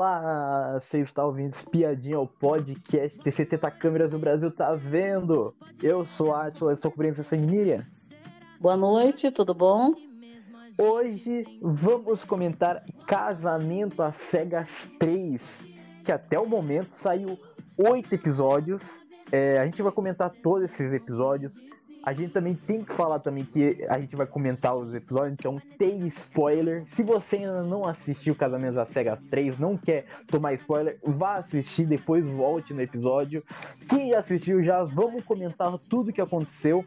Olá, você está ouvindo Espiadinha, o podcast TCT tá Câmeras do Brasil tá vendo. Eu sou a Atila, estou cobrindo essa Miriam. Boa noite, tudo bom? Hoje vamos comentar Casamento às Cegas 3, que até o momento saiu oito episódios. É, a gente vai comentar todos esses episódios. A gente também tem que falar também que a gente vai comentar os episódios, então tem spoiler. Se você ainda não assistiu Casamento da Sega 3, não quer tomar spoiler, vá assistir, depois volte no episódio. Quem já assistiu já, vamos comentar tudo que aconteceu.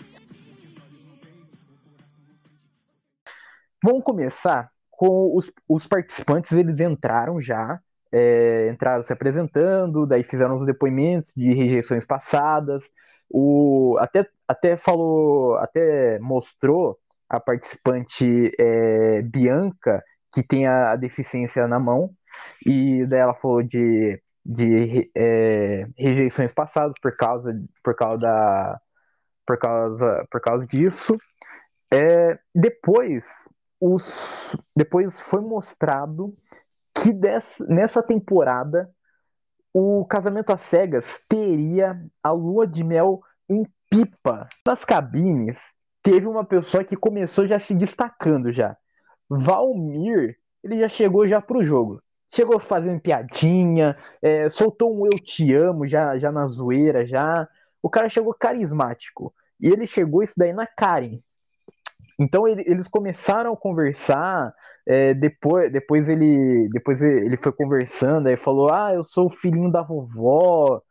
Vamos começar com os, os participantes, eles entraram já, é, entraram se apresentando, daí fizeram os depoimentos de rejeições passadas, o, até, até falou, até mostrou a participante é, Bianca, que tem a, a, deficiência na mão, e daí ela falou de, de é, rejeições passadas por causa, por causa da por causa, por causa disso. É, depois, os, depois foi mostrado que dessa, nessa temporada o casamento às cegas teria a lua de mel em pipa. Nas cabines, teve uma pessoa que começou já se destacando já. Valmir, ele já chegou já pro jogo. Chegou fazendo piadinha, é, soltou um eu te amo já, já na zoeira já. O cara chegou carismático. E ele chegou isso daí na Karen. Então ele, eles começaram a conversar, é, depois, depois, ele, depois ele foi conversando, aí falou: Ah, eu sou o filhinho da vovó.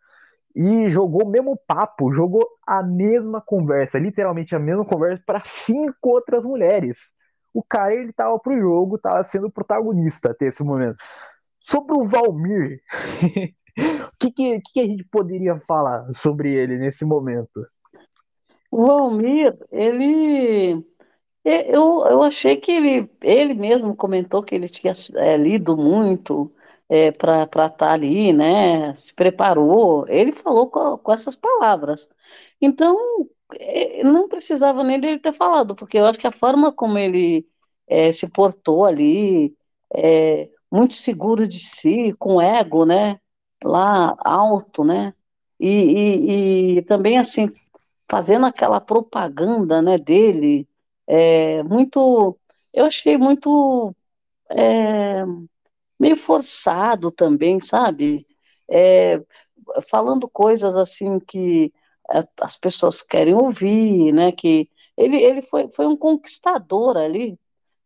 E jogou o mesmo papo, jogou a mesma conversa, literalmente a mesma conversa para cinco outras mulheres. O cara, ele tava pro jogo, tava sendo protagonista até esse momento. Sobre o Valmir, o que, que, que a gente poderia falar sobre ele nesse momento? O Valmir, ele eu, eu achei que ele, ele mesmo comentou que ele tinha é, lido muito é, para estar ali, né? Se preparou. Ele falou com, com essas palavras. Então, é, não precisava nem dele ter falado, porque eu acho que a forma como ele é, se portou ali, é, muito seguro de si, com ego, né? Lá alto, né? E, e, e também, assim, fazendo aquela propaganda, né, dele é, muito, eu achei muito é, meio forçado também, sabe? É, falando coisas assim que é, as pessoas querem ouvir, né? Que ele, ele foi, foi um conquistador ali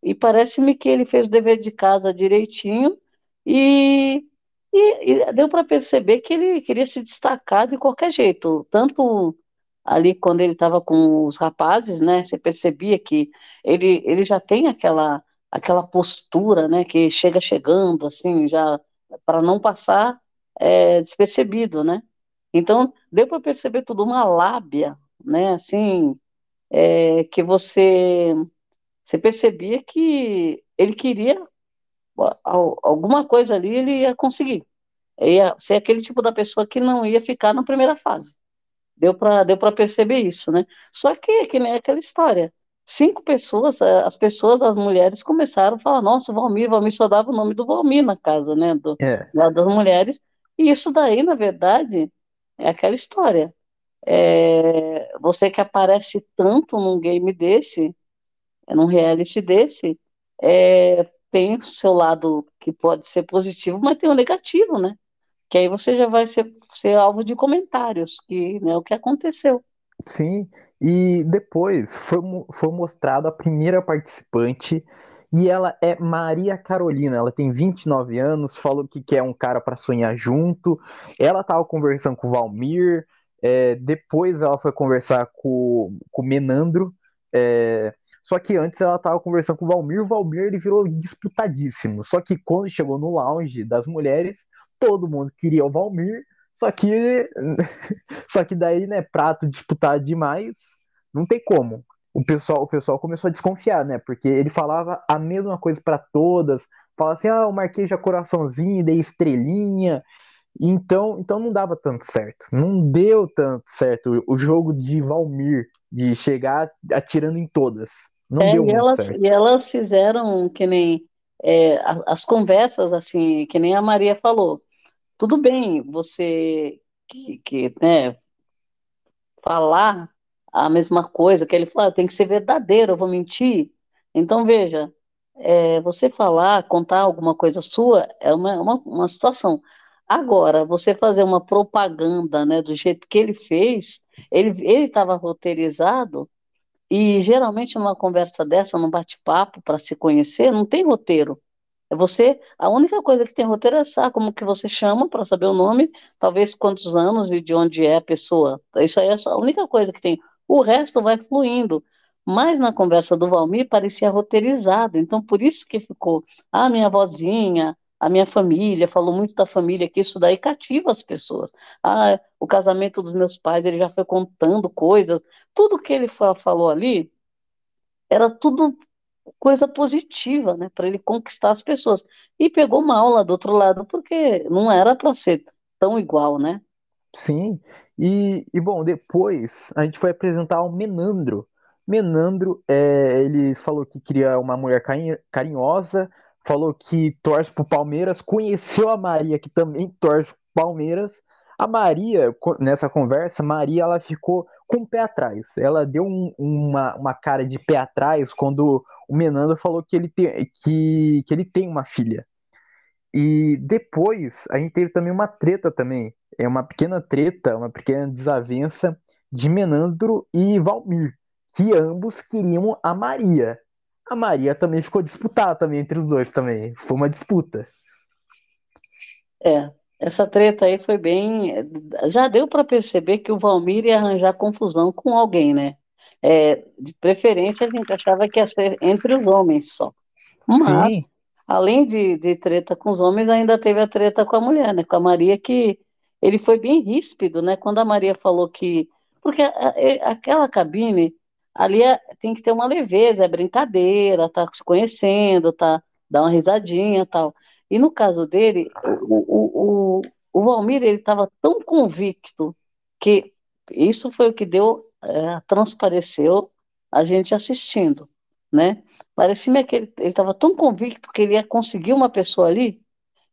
e parece-me que ele fez o dever de casa direitinho e, e, e deu para perceber que ele queria se destacar de qualquer jeito, tanto ali quando ele estava com os rapazes, né? Você percebia que ele, ele já tem aquela aquela postura, né? Que chega chegando, assim, já para não passar é, despercebido, né? Então deu para perceber tudo uma lábia, né? Assim, é, que você você percebia que ele queria alguma coisa ali, ele ia conseguir. Ia ser aquele tipo da pessoa que não ia ficar na primeira fase. Deu para deu perceber isso, né? Só que, que nem aquela história. Cinco pessoas, eh, as pessoas, as mulheres começaram a falar, nossa, o Valmir, Valmir só dava o nome do Valmir na casa, né? Do, é. Das mulheres. E isso daí, na verdade, é aquela história. É, você que aparece tanto num game desse, num reality desse, é, tem o seu lado que pode ser positivo, mas tem o negativo, né? Que aí você já vai ser, ser alvo de comentários, que né, o que aconteceu. Sim, e depois foi, foi mostrado a primeira participante, e ela é Maria Carolina, ela tem 29 anos, falou que quer um cara para sonhar junto, ela tava conversando com o Valmir, é, depois ela foi conversar com, com o Menandro, é, só que antes ela tava conversando com o Valmir, o Valmir ele virou disputadíssimo. Só que quando chegou no lounge das mulheres, todo mundo queria o Valmir, só que só que daí, né, prato disputado demais, não tem como. O pessoal, o pessoal começou a desconfiar, né? Porque ele falava a mesma coisa para todas, falava assim: "Ah, eu marquei já coraçãozinho, dei estrelinha". Então, então não dava tanto certo. Não deu tanto certo o jogo de Valmir de chegar atirando em todas. Não é, deu e elas, certo. E elas fizeram que nem é, as, as conversas, assim, que nem a Maria falou, tudo bem, você que, que né, falar a mesma coisa, que ele falou, ah, tem que ser verdadeiro, eu vou mentir. Então, veja, é, você falar, contar alguma coisa sua é uma, uma, uma situação. Agora, você fazer uma propaganda, né, do jeito que ele fez, ele estava roteirizado, e geralmente numa conversa dessa, num bate-papo para se conhecer, não tem roteiro. É você, a única coisa que tem roteiro é saber como que você chama para saber o nome, talvez quantos anos e de onde é a pessoa. Isso aí é a única coisa que tem. O resto vai fluindo. Mas na conversa do Valmir parecia roteirizado, então por isso que ficou, ah, minha vozinha, a minha família, falou muito da família, que isso daí cativa as pessoas. Ah, o casamento dos meus pais, ele já foi contando coisas, tudo que ele falou ali era tudo coisa positiva, né, para ele conquistar as pessoas. E pegou mal lá do outro lado, porque não era para ser tão igual, né? Sim. E, e bom, depois a gente foi apresentar o Menandro. Menandro, é, ele falou que queria uma mulher carinhosa, falou que torce pro Palmeiras, conheceu a Maria, que também torce pro Palmeiras. A Maria, nessa conversa, Maria ela ficou com o pé atrás. Ela deu um, uma, uma cara de pé atrás quando o Menando falou que ele, tem, que, que ele tem uma filha. E depois a gente teve também uma treta também. É uma pequena treta, uma pequena desavença de Menandro e Valmir, que ambos queriam a Maria a Maria também ficou disputada também entre os dois também. Foi uma disputa. É, essa treta aí foi bem. Já deu para perceber que o Valmir ia arranjar confusão com alguém, né? É, de preferência, a gente achava que ia ser entre os homens só. Mas, Sim. além de, de treta com os homens, ainda teve a treta com a mulher, né? Com a Maria, que ele foi bem ríspido, né? Quando a Maria falou que. Porque aquela cabine ali é, tem que ter uma leveza, é brincadeira, tá se conhecendo, tá, dá uma risadinha tal. E no caso dele, o, o, o, o Valmir, ele estava tão convicto que isso foi o que deu, é, transpareceu a gente assistindo, né? Parecia que ele estava tão convicto que ele ia conseguir uma pessoa ali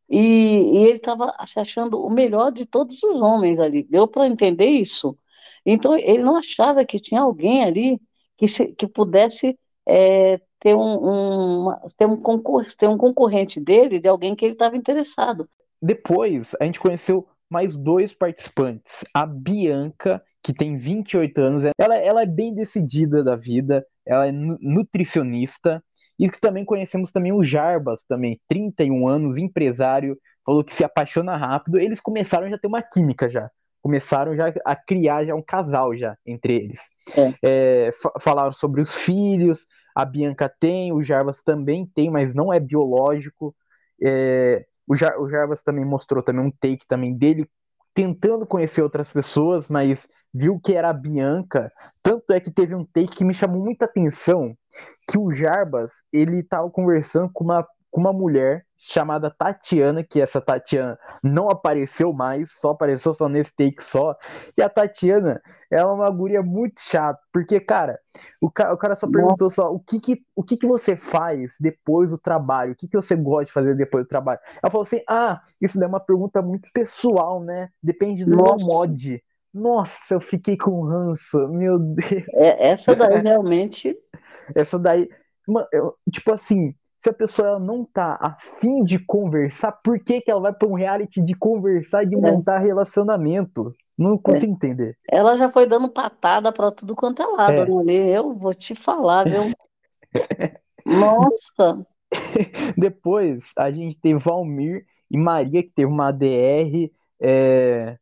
e, e ele estava se achando o melhor de todos os homens ali. Deu para entender isso. Então ele não achava que tinha alguém ali que, se, que pudesse é, ter, um, um, ter, um concor ter um concorrente dele, de alguém que ele estava interessado. Depois, a gente conheceu mais dois participantes. A Bianca, que tem 28 anos, ela, ela é bem decidida da vida, ela é nutricionista, e que também conhecemos também o Jarbas, também, 31 anos, empresário, falou que se apaixona rápido. Eles começaram já a ter uma química já começaram já a criar já um casal já entre eles. É. É, falaram sobre os filhos, a Bianca tem, o Jarvas também tem, mas não é biológico. É, o, Jar, o Jarvas também mostrou também um take também dele tentando conhecer outras pessoas, mas viu que era a Bianca. Tanto é que teve um take que me chamou muita atenção, que o Jarbas, ele estava conversando com uma, com uma mulher chamada Tatiana, que essa Tatiana não apareceu mais, só apareceu só nesse take só. E a Tatiana, ela é uma guria muito chata, porque, cara, o, ca o cara só perguntou Nossa. só o que que, o que que você faz depois do trabalho, o que que você gosta de fazer depois do trabalho. Ela falou assim, ah, isso é uma pergunta muito pessoal, né? Depende do Nossa. meu mod. Nossa, eu fiquei com ranço, meu Deus. É, essa daí realmente... essa daí, mano, eu, tipo assim, se a pessoa não tá afim de conversar, por que, que ela vai para um reality de conversar e de é. montar relacionamento? Não consigo é. entender. Ela já foi dando patada para tudo quanto é lado, é. né? Eu vou te falar, viu? Nossa! Depois a gente teve Valmir e Maria, que teve uma DR. É...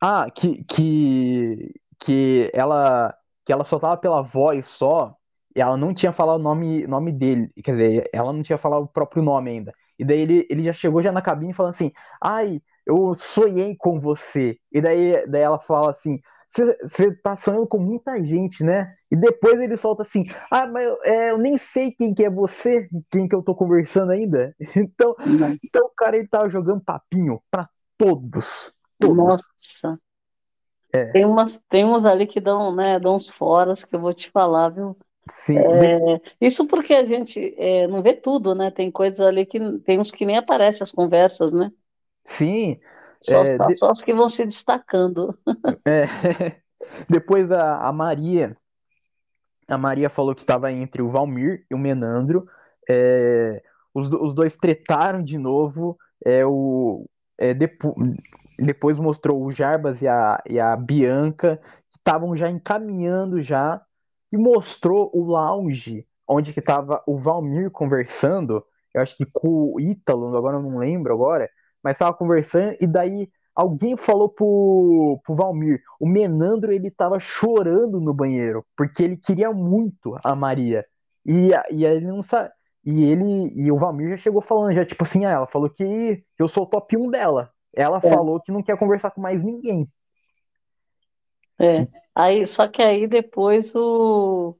Ah, que, que, que, ela, que ela só tava pela voz só ela não tinha falado o nome, nome dele, quer dizer, ela não tinha falado o próprio nome ainda. E daí ele, ele já chegou já na cabine falando assim, ai, eu sonhei com você. E daí, daí ela fala assim, você tá sonhando com muita gente, né? E depois ele solta assim, ah, mas é, eu nem sei quem que é você, quem que eu tô conversando ainda. Então, então o cara ele tava jogando papinho para todos, todos. Nossa. É. Tem, umas, tem uns ali que dão, né, dão uns foras que eu vou te falar, viu? Sim, É, isso porque a gente é, não vê tudo, né? Tem coisas ali que tem uns que nem aparecem as conversas, né? sim, Só, é, de- só os que vão se destacando. é, depois a, a Maria, a Maria falou que estava entre o Valmir e o Menandro. É, os, os dois tretaram de novo. É, o, é, depo- depois mostrou o Jarbas e a, e a Bianca, que estavam já encaminhando já, e mostrou o lounge, onde que estava o Valmir conversando, eu acho que com o Ítalo, agora eu não lembro agora, mas estava conversando, e daí alguém falou pro, pro Valmir, o Menandro ele tava chorando no banheiro, porque ele queria muito a Maria, e, e ele não sabe... E ele e o Valmir já chegou falando, já tipo assim, ah, ela falou que, que eu sou o top 1 dela. Ela É, falou que não quer conversar com mais ninguém. É. Aí, só que aí depois o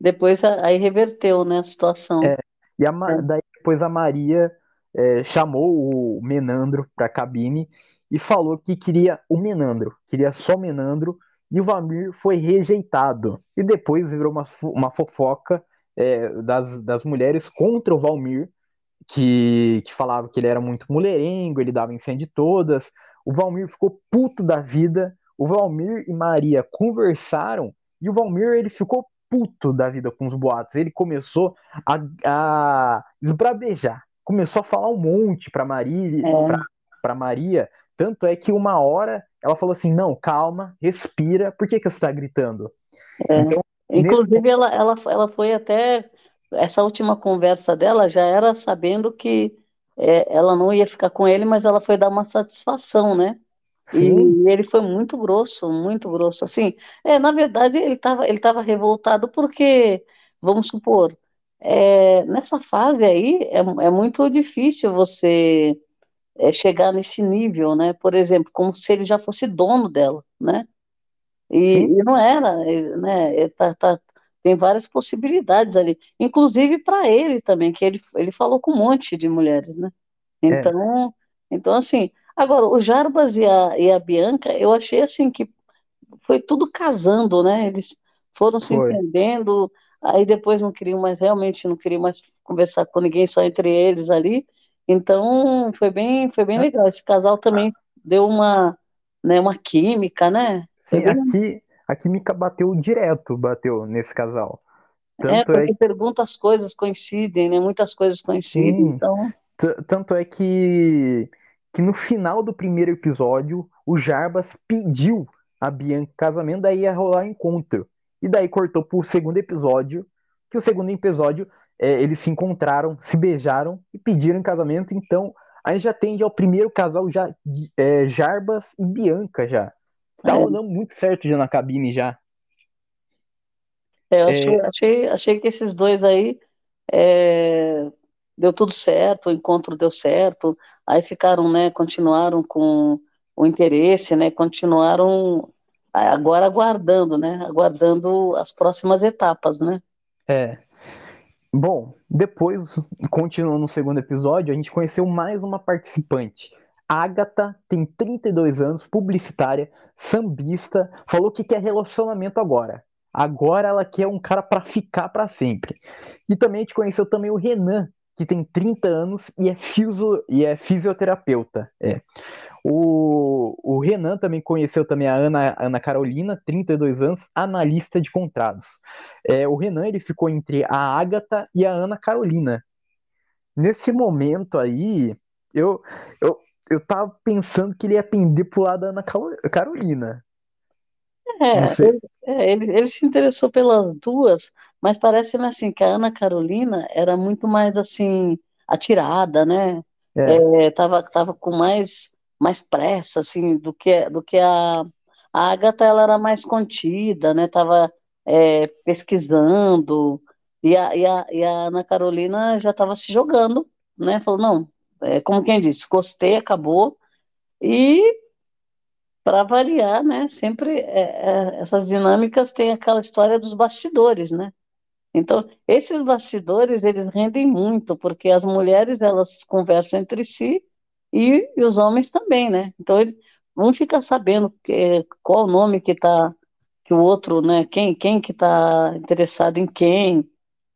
depois a- aí reverteu, né, a situação. E a, É, daí depois a Maria é, chamou o Menandro pra cabine e falou que queria o Menandro, queria só o Menandro, e o Valmir foi rejeitado. E depois virou uma, uma fofoca é, das, das mulheres contra o Valmir, que, que falava que ele era muito mulherengo, ele dava em cima de todas. O Valmir ficou puto da vida. O Valmir e Maria conversaram e o Valmir ele ficou puto da vida com os boatos. Ele começou a, a esbravejar, começou a falar um monte para Maria, é, pra Maria. Tanto é que uma hora ela falou assim: Não, calma, respira, por que, que você está gritando? é. Então, nesse Inclusive ela, ela, ela foi até essa última conversa dela já era sabendo que é, ela não ia ficar com ele, mas ela foi dar uma satisfação, né? Sim, E ele foi muito grosso, muito grosso. Assim, é, na verdade, ele estava ele tava revoltado porque, vamos supor, é, nessa fase aí é, é muito difícil você é, chegar nesse nível, né? Por exemplo, como se ele já fosse dono dela, né? E, e não era, né? ele tá- tá- tem várias possibilidades ali, inclusive para ele também, que ele, ele falou com um monte de mulheres, né? é, Então, então assim, agora o Jarbas e a, e a Bianca, eu achei assim que foi tudo casando, né? Eles foram se foi. entendendo, aí depois não queriam mais, realmente não queriam mais conversar com ninguém, só entre eles ali. Então, foi bem, foi bem legal. Esse casal também deu uma, né, uma química, né? Sim, bem, aqui a química bateu direto, bateu nesse casal. é, Tanto é, porque pergunta as coisas coincidem, né? Muitas coisas coincidem. sim, Então, tanto é que que no final do primeiro episódio, o Jarbas pediu a Bianca casamento, daí ia rolar encontro. E daí cortou pro segundo episódio, que o segundo episódio é, eles se encontraram, se beijaram e pediram em casamento, então aí já tende ao primeiro casal já de- é, Jarbas e Bianca já. Tava é, dando muito certo já na cabine já. é, eu achei, É, achei, achei que esses dois aí é, deu tudo certo, o encontro deu certo, aí ficaram, né, continuaram com o interesse, né, continuaram agora aguardando, né, aguardando as próximas etapas, né. é. Bom, depois, continuando no segundo episódio, a gente conheceu mais uma participante. Agatha tem 32 anos, publicitária, sambista, falou que quer relacionamento agora. Agora ela quer um cara pra ficar pra sempre. E também a gente conheceu também o Renan, que tem 30 anos e é, fisio, e é fisioterapeuta. É. O, o Renan também conheceu também a Ana, Ana Carolina, 32 anos, analista de contratos. É, o Renan ele ficou entre a Ágata e a Ana Carolina. Nesse momento aí, eu, eu, eu tava pensando que ele ia pender pro lado da Ana Caro- Carolina. É, ele, é, ele, ele se interessou pelas duas, mas parece-me assim que a Ana Carolina era muito mais assim atirada, né? É, É, tava, tava com mais mais pressa assim do que do que a, a Agatha, ela era mais contida, né? Tava é, pesquisando e a, e a, e a Ana Carolina já estava se jogando, né? Falou, não, é, como quem disse, gostei, acabou. E para variar, né? Sempre é, é, essas dinâmicas têm aquela história dos bastidores, né? Então, esses bastidores, eles rendem muito, porque as mulheres, elas conversam entre si e, e os homens também, né? Então, eles, um fica sabendo que, qual o nome que tá, que o outro, né? Quem, quem que está interessado em quem.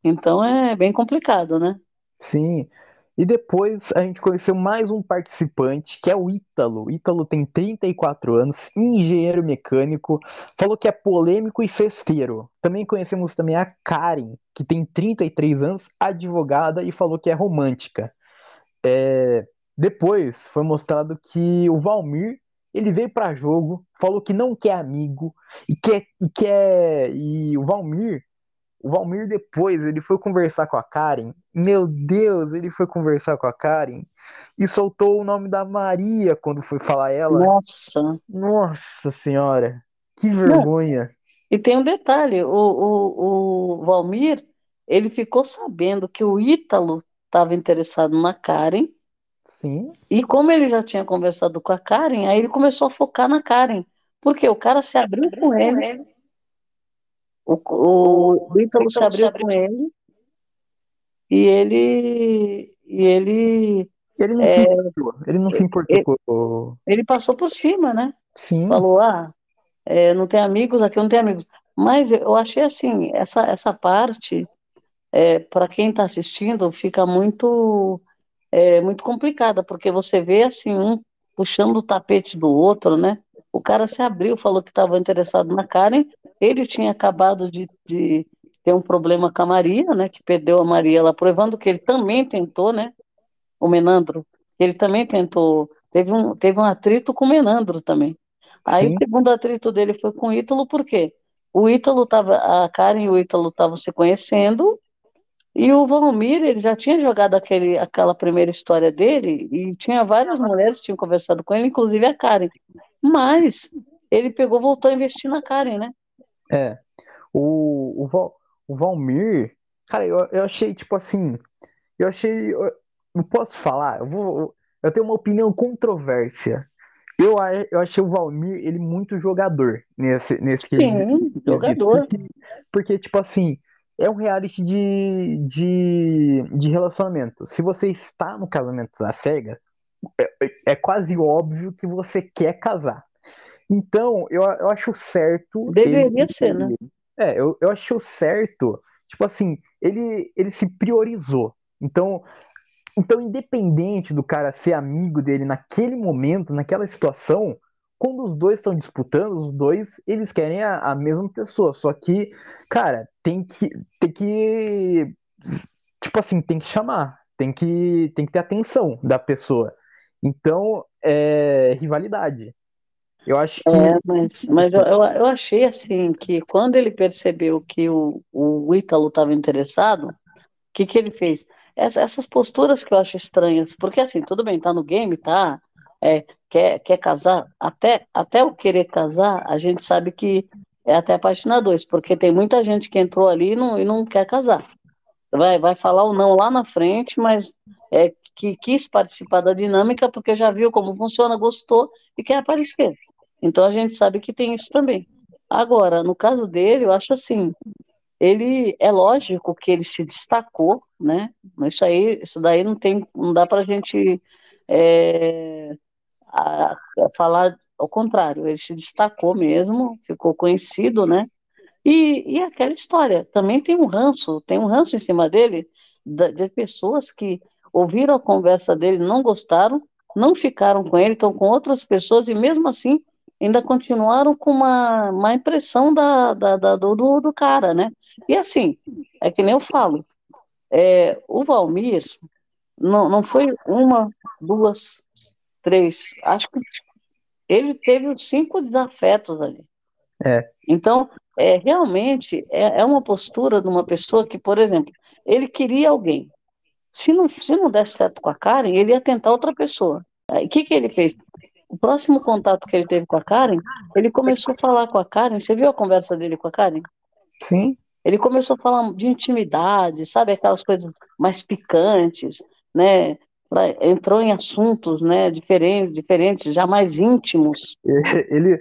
Então é bem complicado, né? Sim. E depois a gente conheceu mais um participante, que é o Ítalo. Ítalo tem 34 anos, engenheiro mecânico, falou que é polêmico e festeiro. Também conhecemos também a Karen, que tem 33 anos, advogada e falou que é romântica. É... Depois foi mostrado que o Valmir ele veio para jogo, falou que não quer amigo e quer e quer e o Valmir o Valmir depois, ele foi conversar com a Karen. Meu Deus, ele foi conversar com a Karen e soltou o nome da Maria quando foi falar ela. Nossa. Nossa senhora, que vergonha. E tem um detalhe, o, o, o Valmir, ele ficou sabendo que o Ítalo estava interessado na Karen. Sim. E como ele já tinha conversado com a Karen, aí ele começou a focar na Karen. Porque o cara se abriu com ele o, o, o Ítalo se abriu com ele e ele e ele ele não, é, se, importou, ele não se importou ele, com... ele passou por cima, né? Sim. Falou, ah, é, não tem amigos, aqui não tem amigos. Mas eu achei assim, essa, essa parte, é, para quem está assistindo, fica muito, é, muito complicada, porque você vê assim, um puxando o tapete do outro, né? O cara se abriu, falou que estava interessado na Karen. Ele tinha acabado de, de, ter um problema com a Maria, né? Que perdeu a Maria lá pro Evandro, que ele também tentou, né? O Menandro. Ele também tentou. Teve um, teve um atrito com o Menandro também. Aí Sim. o segundo atrito dele foi com o Ítalo, por quê? O Ítalo tava, a Karen e o Ítalo estavam se conhecendo, e o Valmir, ele já tinha jogado aquele, aquela primeira história dele, e tinha várias mulheres que tinham conversado com ele, inclusive a Karen. Mas ele pegou, voltou a investir na Karen, né? É. O, o, Val, o Valmir, cara, eu, eu achei, tipo assim, eu achei. Eu, eu posso falar? Eu vou. Eu tenho uma opinião controvérsia. Eu, eu achei o Valmir ele muito jogador nesse nesse Sim, jogador. Porque, porque, tipo assim, é um reality de, de, de relacionamento. Se você está no casamento da cega, é, é quase óbvio que você quer casar. Então, eu, eu acho certo. Deveria ele, ser, né? É, eu, eu acho certo. Tipo assim, ele, ele se priorizou. Então, então, independente do cara ser amigo dele naquele momento, naquela situação, quando os dois estão disputando, os dois, eles querem a, a, mesma pessoa. Só que, cara, tem que, tem que, tipo assim, tem que chamar, tem que, tem que ter atenção da pessoa. Então, é rivalidade. Eu acho que. É, mas, mas eu, eu achei assim que quando ele percebeu que o, o Ítalo estava interessado, o que, que ele fez? Essa, essas posturas que eu acho estranhas, porque assim, tudo bem, tá no game, tá? É, quer, quer casar, até, até o querer casar, a gente sabe que é até a página 2, porque tem muita gente que entrou ali e não, e não quer casar. Vai, vai falar o não lá na frente, mas é, que quis participar da dinâmica porque já viu como funciona, gostou e quer aparecer. Então a gente sabe que tem isso também. Agora, no caso dele, eu acho assim, ele é lógico que ele se destacou, né? Isso aí, isso daí não tem, não dá para a gente é, a falar ao contrário. Ele se destacou mesmo, ficou conhecido, né? E, e aquela história, também tem um ranço, tem um ranço em cima dele de, de pessoas que ouviram a conversa dele, não gostaram, não ficaram com ele, estão com outras pessoas e mesmo assim ainda continuaram com uma, uma impressão da, da, da do, do cara, né? E assim, é que nem eu falo, é, o Valmir não, não foi uma, duas, três, acho que ele teve os cinco desafetos ali. É. Então, é, realmente, é, é uma postura de uma pessoa que, por exemplo, ele queria alguém, se não, se não desse certo com a Karen, ele ia tentar outra pessoa. O que, que ele fez? O próximo contato que ele teve com a Karen, ele começou a falar com a Karen. Você viu a conversa dele com a Karen? Sim. Ele começou a falar de intimidade, sabe? Aquelas coisas mais picantes, né? Entrou em assuntos, né? Diferentes, diferentes, já mais íntimos. Ele,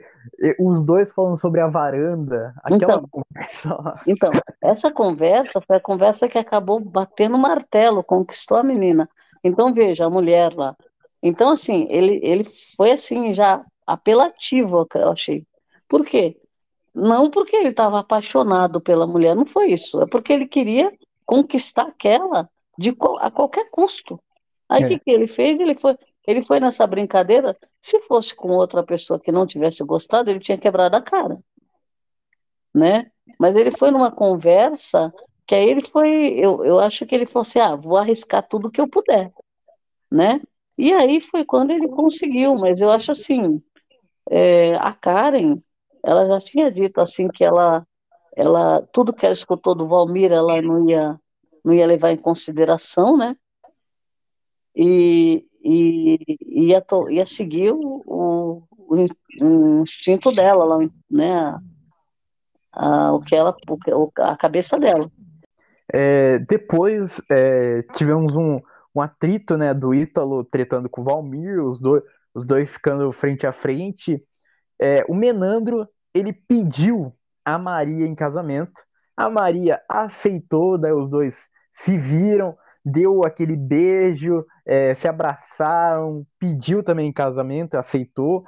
os dois falando sobre a varanda, aquela então, conversa lá. Então, essa conversa foi a conversa que acabou batendo martelo, conquistou a menina. Então, veja, a mulher lá. Então, assim, ele, ele foi assim, já apelativo, eu achei. Por quê? não porque ele estava apaixonado pela mulher, não foi isso. É porque ele queria conquistar aquela de, a qualquer custo. Aí o é. que, que ele fez? Ele foi, ele foi nessa brincadeira. Se fosse com outra pessoa que não tivesse gostado, ele tinha quebrado a cara. Né? Mas ele foi numa conversa que aí ele foi. Eu, eu acho que ele falou assim: ah, vou arriscar tudo que eu puder. Né? E aí foi quando ele conseguiu, mas eu acho assim, é, a Karen, ela já tinha dito assim que ela, ela, tudo que ela escutou do Valmir, ela não ia, não ia levar em consideração, né? E, e ia, ia seguir o, o, o, instinto dela, né? A, o que ela, a cabeça dela. É, depois é, tivemos um, um atrito, né, do Ítalo tretando com o Valmir, os dois, os dois ficando frente a frente. É, o Menandro, ele pediu a Maria em casamento, a Maria aceitou, daí os dois se viram, deu aquele beijo, é, se abraçaram, pediu também em casamento, aceitou.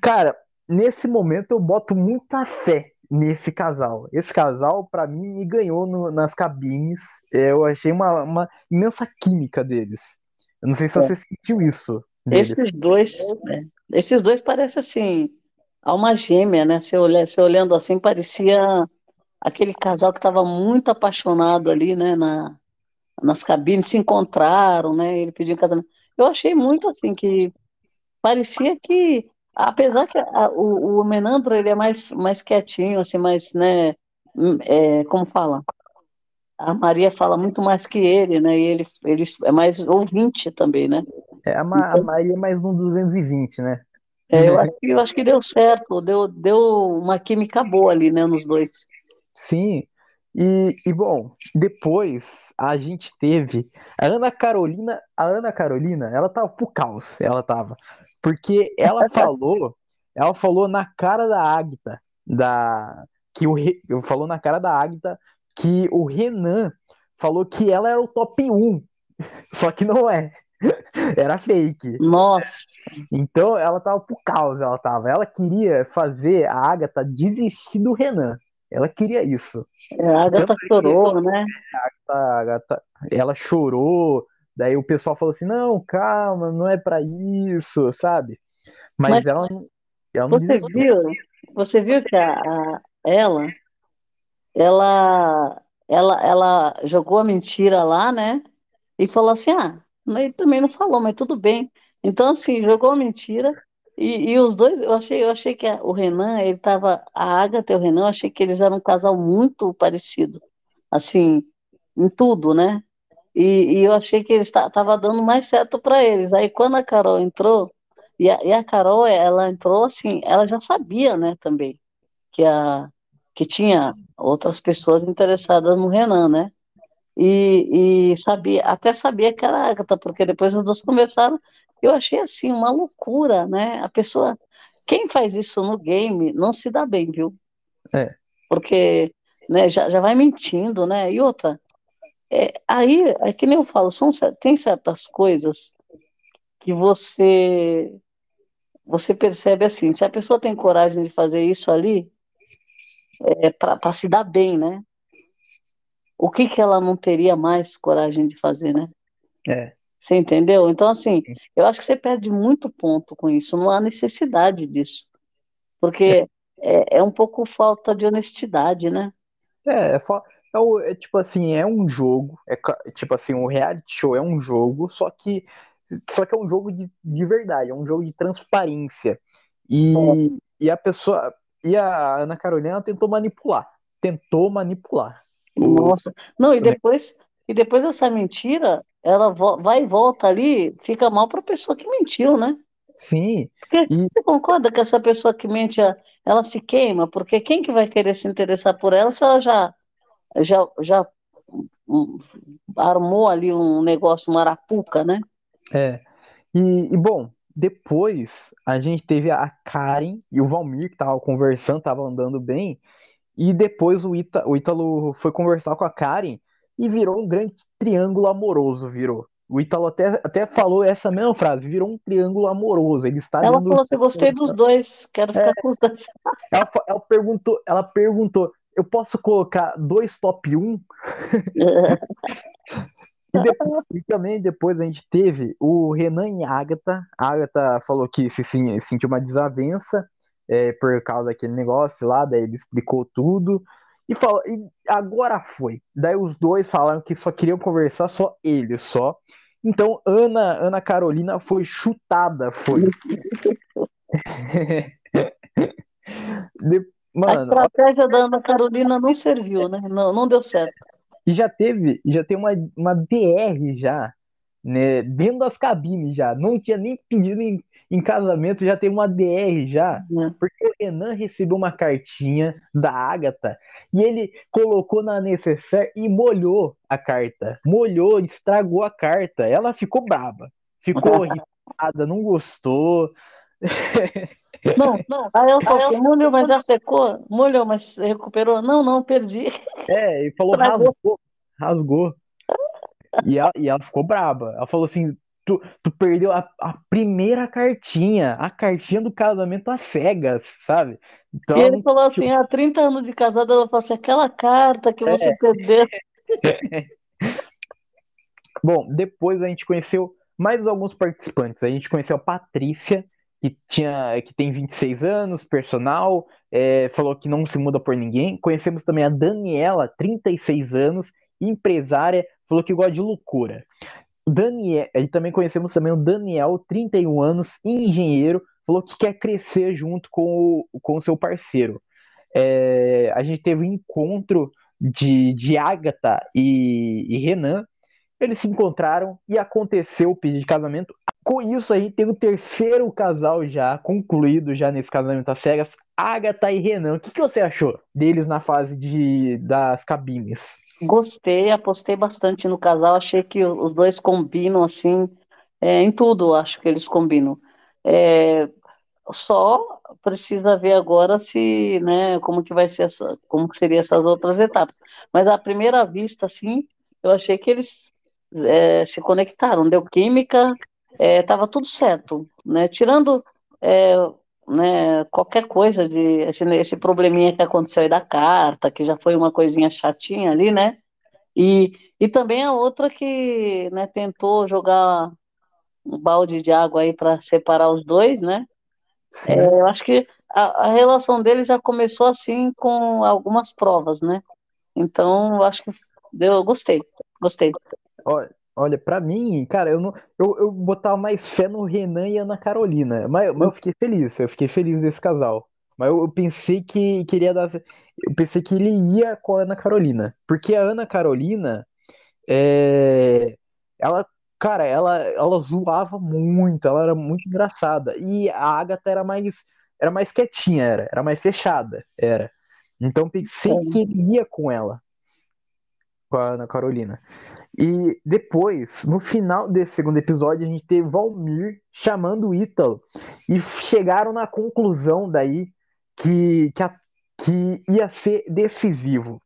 Cara, nesse momento eu boto muita fé nesse casal. Esse casal, para mim, me ganhou no, nas cabines. Eu achei uma, uma, imensa química deles. Eu não sei se é. você sentiu isso. Deles. Esses dois, esses dois parecem assim, alma gêmea, né? Se, olhar, se olhando assim, parecia aquele casal que estava muito apaixonado ali, né? Na, nas cabines, se encontraram, né? Ele pediu casamento. Eu achei muito assim que parecia que Apesar que a, o, o Menandro ele é mais, mais quietinho, assim, mais, né, hum, é, como fala? A Maria fala muito mais que ele, né? E ele, ele é mais ouvinte também, né? É, a, Ma, então, a Maria é mais um 220, né? É, eu, acho que, eu acho que deu certo, deu, deu uma química boa ali, né, nos dois. Sim, e, e, bom, depois a gente teve a Ana Carolina, a Ana Carolina, ela tava pro caos, ela tava. Porque ela falou, ela falou na cara da Águita, da que o eu falou na cara da Águita que o Renan falou que ela era o top 1. Só que não é. Era fake. Nossa. Então ela tava por causa, ela tava. Ela queria fazer a Agatha desistir do Renan. Ela queria isso. É, a Agatha chorou, que, né? A Agatha, a Agatha, ela chorou, Daí o pessoal falou assim: não, calma, não é para isso, sabe? Mas, Mas ela, ela não você viu, você viu que a, a, ela, ela, ela, ela jogou a mentira lá, né? E falou assim: ah, ele também não falou, mas tudo bem. Então, assim, jogou a mentira. E, e os dois, eu achei, eu achei que o Renan, ele tava, a Agatha e o Renan, eu achei que eles eram um casal muito parecido, assim, em tudo, né? E, e eu achei que ele estava dando mais certo para eles. Aí quando a Carol entrou, e a, e a, Carol, ela entrou assim, ela já sabia, né, também, que, a, que tinha outras pessoas interessadas no Renan, né? E, e sabia, até sabia que era Agatha, porque depois os dois conversaram, eu achei assim, uma loucura, né? A pessoa, quem faz isso no game não se dá bem, viu? É. Porque né, já, já vai mentindo, né? E outra, é, aí, é que nem eu falo, são, tem certas coisas que você você percebe assim, se a pessoa tem coragem de fazer isso ali, é, para se dar bem, né? O que que ela não teria mais coragem de fazer, né? É. Você entendeu? Então, assim, eu acho que você perde muito ponto com isso, não há necessidade disso. Porque é, é um pouco falta de honestidade, né? É, é, é, é, tipo assim, é um jogo, é tipo assim, o reality show é um jogo, só que só que é um jogo de, de verdade, é um jogo de transparência. E, é. e a pessoa, e a Ana Carolina tentou manipular, tentou manipular. Nossa, não, e depois, e depois dessa mentira, ela vai e volta ali, fica mal para a pessoa que mentiu, né? Sim. Porque e... Você concorda que essa pessoa que mente, ela se queima? Porque quem que vai querer se interessar por ela se ela já já, já armou ali um negócio, uma arapuca, né? É. E, e, bom, depois a gente teve a Karen e o Valmir que estavam conversando, estavam andando bem. E depois o, Ita, o Ítalo foi conversar com a Karen e virou um grande triângulo amoroso, virou. O Ítalo até, até falou essa mesma frase, virou um triângulo amoroso. Ele está Ela dando- falou assim, gostei dos dois, quero ficar com os dois. ela, ela perguntou, ela perguntou, eu posso colocar dois top 1? E, depois- e também depois a gente teve o Renan e a Agatha. A Agatha falou que se sim- sentiu uma desavença é, por causa daquele negócio lá, daí ele explicou tudo. E falou, e agora foi. Daí os dois falaram que só queriam conversar, só ele só. Então Ana, Ana Carolina foi chutada, foi. De- A Mano, estratégia da Ana Carolina não serviu, né? Não, não deu certo. E já teve, já tem uma, uma DR já, né, dentro das cabines já. Não tinha nem pedido em, casamento, já tem uma DR já. né? Porque o Renan recebeu uma cartinha da Agatha e ele colocou na necessaire e molhou a carta. Molhou, estragou a carta. Ela ficou braba. Ficou irritada, não gostou. Não, não. Aí ela falou assim, molhou, mas já secou? Molhou, mas recuperou? Não, não, perdi. É, e falou, Estragou. rasgou, rasgou. E ela, e ela ficou braba. Ela falou assim: tu, tu perdeu a, a primeira cartinha, a cartinha do casamento às cegas, sabe? Então, E ele falou assim, há 30 anos de casada, ela falou assim, aquela carta que você É. perdeu. Bom, depois a gente conheceu mais alguns participantes. A gente conheceu a Patrícia, que, tinha, que tem 26 anos, personal, é, falou que não se muda por ninguém. Conhecemos também a Daniela, 36 anos, empresária, falou que gosta de loucura. Daniel, e também conhecemos também o Daniel, 31 anos, engenheiro, falou que quer crescer junto com o, com o seu parceiro. É, a gente teve um encontro de, de Agatha e, e Renan, eles se encontraram e aconteceu o pedido de casamento. Com isso, a gente tem o terceiro casal já concluído já nesse casamento às cegas, Agatha e Renan. O que, que você achou deles na fase de, das cabines? Gostei, apostei bastante no casal, achei que os dois combinam, assim, é, em tudo, acho que eles combinam. É, só precisa ver agora se, né, como que vai ser essa, como que seria essas outras etapas. Mas à primeira vista, assim, eu achei que eles é, se conectaram, deu química, estava tudo certo, né? Tirando é, né, qualquer coisa de esse, esse probleminha que aconteceu aí da carta, que já foi uma coisinha chatinha ali, né? E, e também a outra que, né, tentou jogar um balde de água aí para separar os dois, né? É, eu acho que a, a relação deles já começou assim com algumas provas, né? Então, eu acho que deu, eu gostei, gostei. Olha, olha, pra mim, cara, eu não, eu, eu botava mais fé no Renan e Ana Carolina, mas, mas eu fiquei feliz, eu fiquei feliz desse casal. Mas eu, eu pensei que queria dar, eu pensei que ele ia com a Ana Carolina, porque a Ana Carolina, é, ela, cara, ela, ela zoava muito, ela era muito engraçada e a Agatha era mais, era mais quietinha, era, era mais fechada, era. Então pensei que ele ia com ela, com a Ana Carolina. E depois, no final desse segundo episódio, a gente teve Valmir chamando o Ítalo. E chegaram na conclusão daí que, que, a- que ia ser decisivo.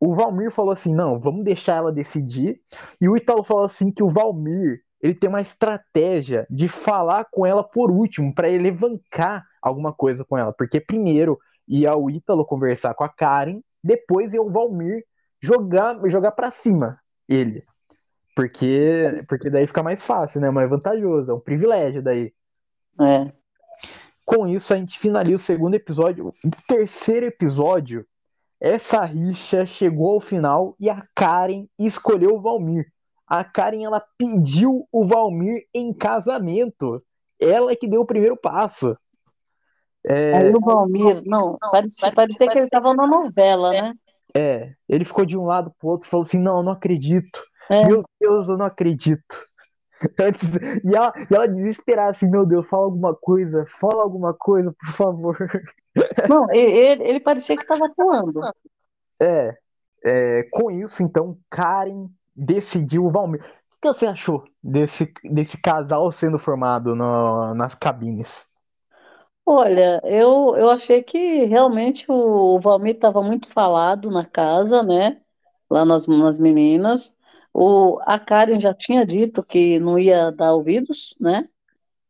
O Valmir falou assim: não, vamos deixar ela decidir. E o Ítalo falou assim que o Valmir ele tem uma estratégia de falar com ela por último, para ele levantar alguma coisa com ela. Porque primeiro ia o Ítalo conversar com a Karen, depois ia o Valmir jogar, jogar para cima ele. Porque, porque daí fica mais fácil, né? Mais vantajoso, é um privilégio daí. É. Com isso, a gente finaliza o segundo episódio. O terceiro episódio, essa rixa chegou ao final e a Karen escolheu o Valmir. A Karen, ela pediu o Valmir em casamento. Ela que deu o primeiro passo. É, Aí o Valmir, não, parecia, parecia que ele estava na novela, né? É, ele ficou de um lado pro outro e falou assim: Não, eu não acredito. É. Meu Deus, eu não acredito. Antes- E ela, e ela desesperada assim: Meu Deus, fala alguma coisa, fala alguma coisa, por favor. Não, ele, ele parecia que estava atuando. É, é, com isso, então, Karen decidiu o Valmir. O que você achou desse, desse casal sendo formado no- nas cabines? Olha, eu, eu achei que realmente o, o Valmir estava muito falado na casa, né? Lá nas, nas meninas. O, a Karen já tinha dito que não ia dar ouvidos, né?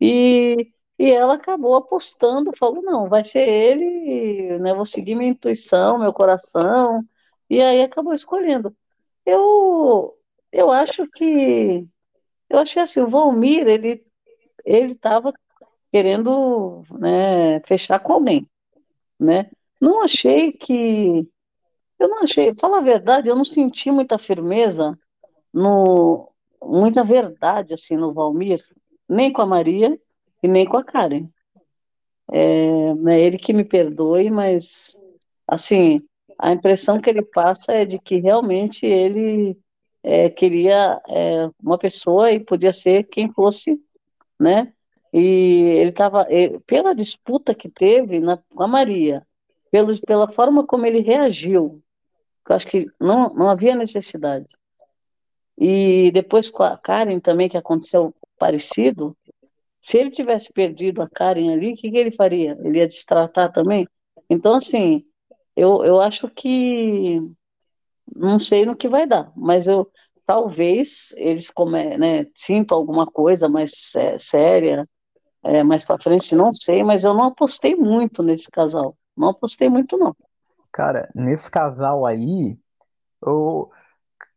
E, e ela acabou apostando, falou, não, vai ser ele, né? Vou seguir minha intuição, meu coração, e aí acabou escolhendo. Eu, eu acho que, eu achei assim, o Valmir, ele ele estava querendo, né, fechar com alguém, né? Não achei que, eu não achei, falar a verdade, eu não senti muita firmeza no, muita verdade assim no Valmir, nem com a Maria e nem com a Karen. É, né, ele que me perdoe, mas assim a impressão que ele passa é de que realmente ele é, queria é, uma pessoa e podia ser quem fosse, né? E ele estava pela disputa que teve na, com a Maria, pelo, pela forma como ele reagiu, eu acho que não, não havia necessidade. E depois com a Karen também, que aconteceu parecido, se ele tivesse perdido a Karen ali, o que, que ele faria? Ele ia destratar também? Então, assim, eu, eu acho que não sei no que vai dar, mas eu talvez eles come, né, sintam alguma coisa mais séria é, mais para frente, não sei, mas eu não apostei muito nesse casal. Não apostei muito, não. Cara, nesse casal aí, eu,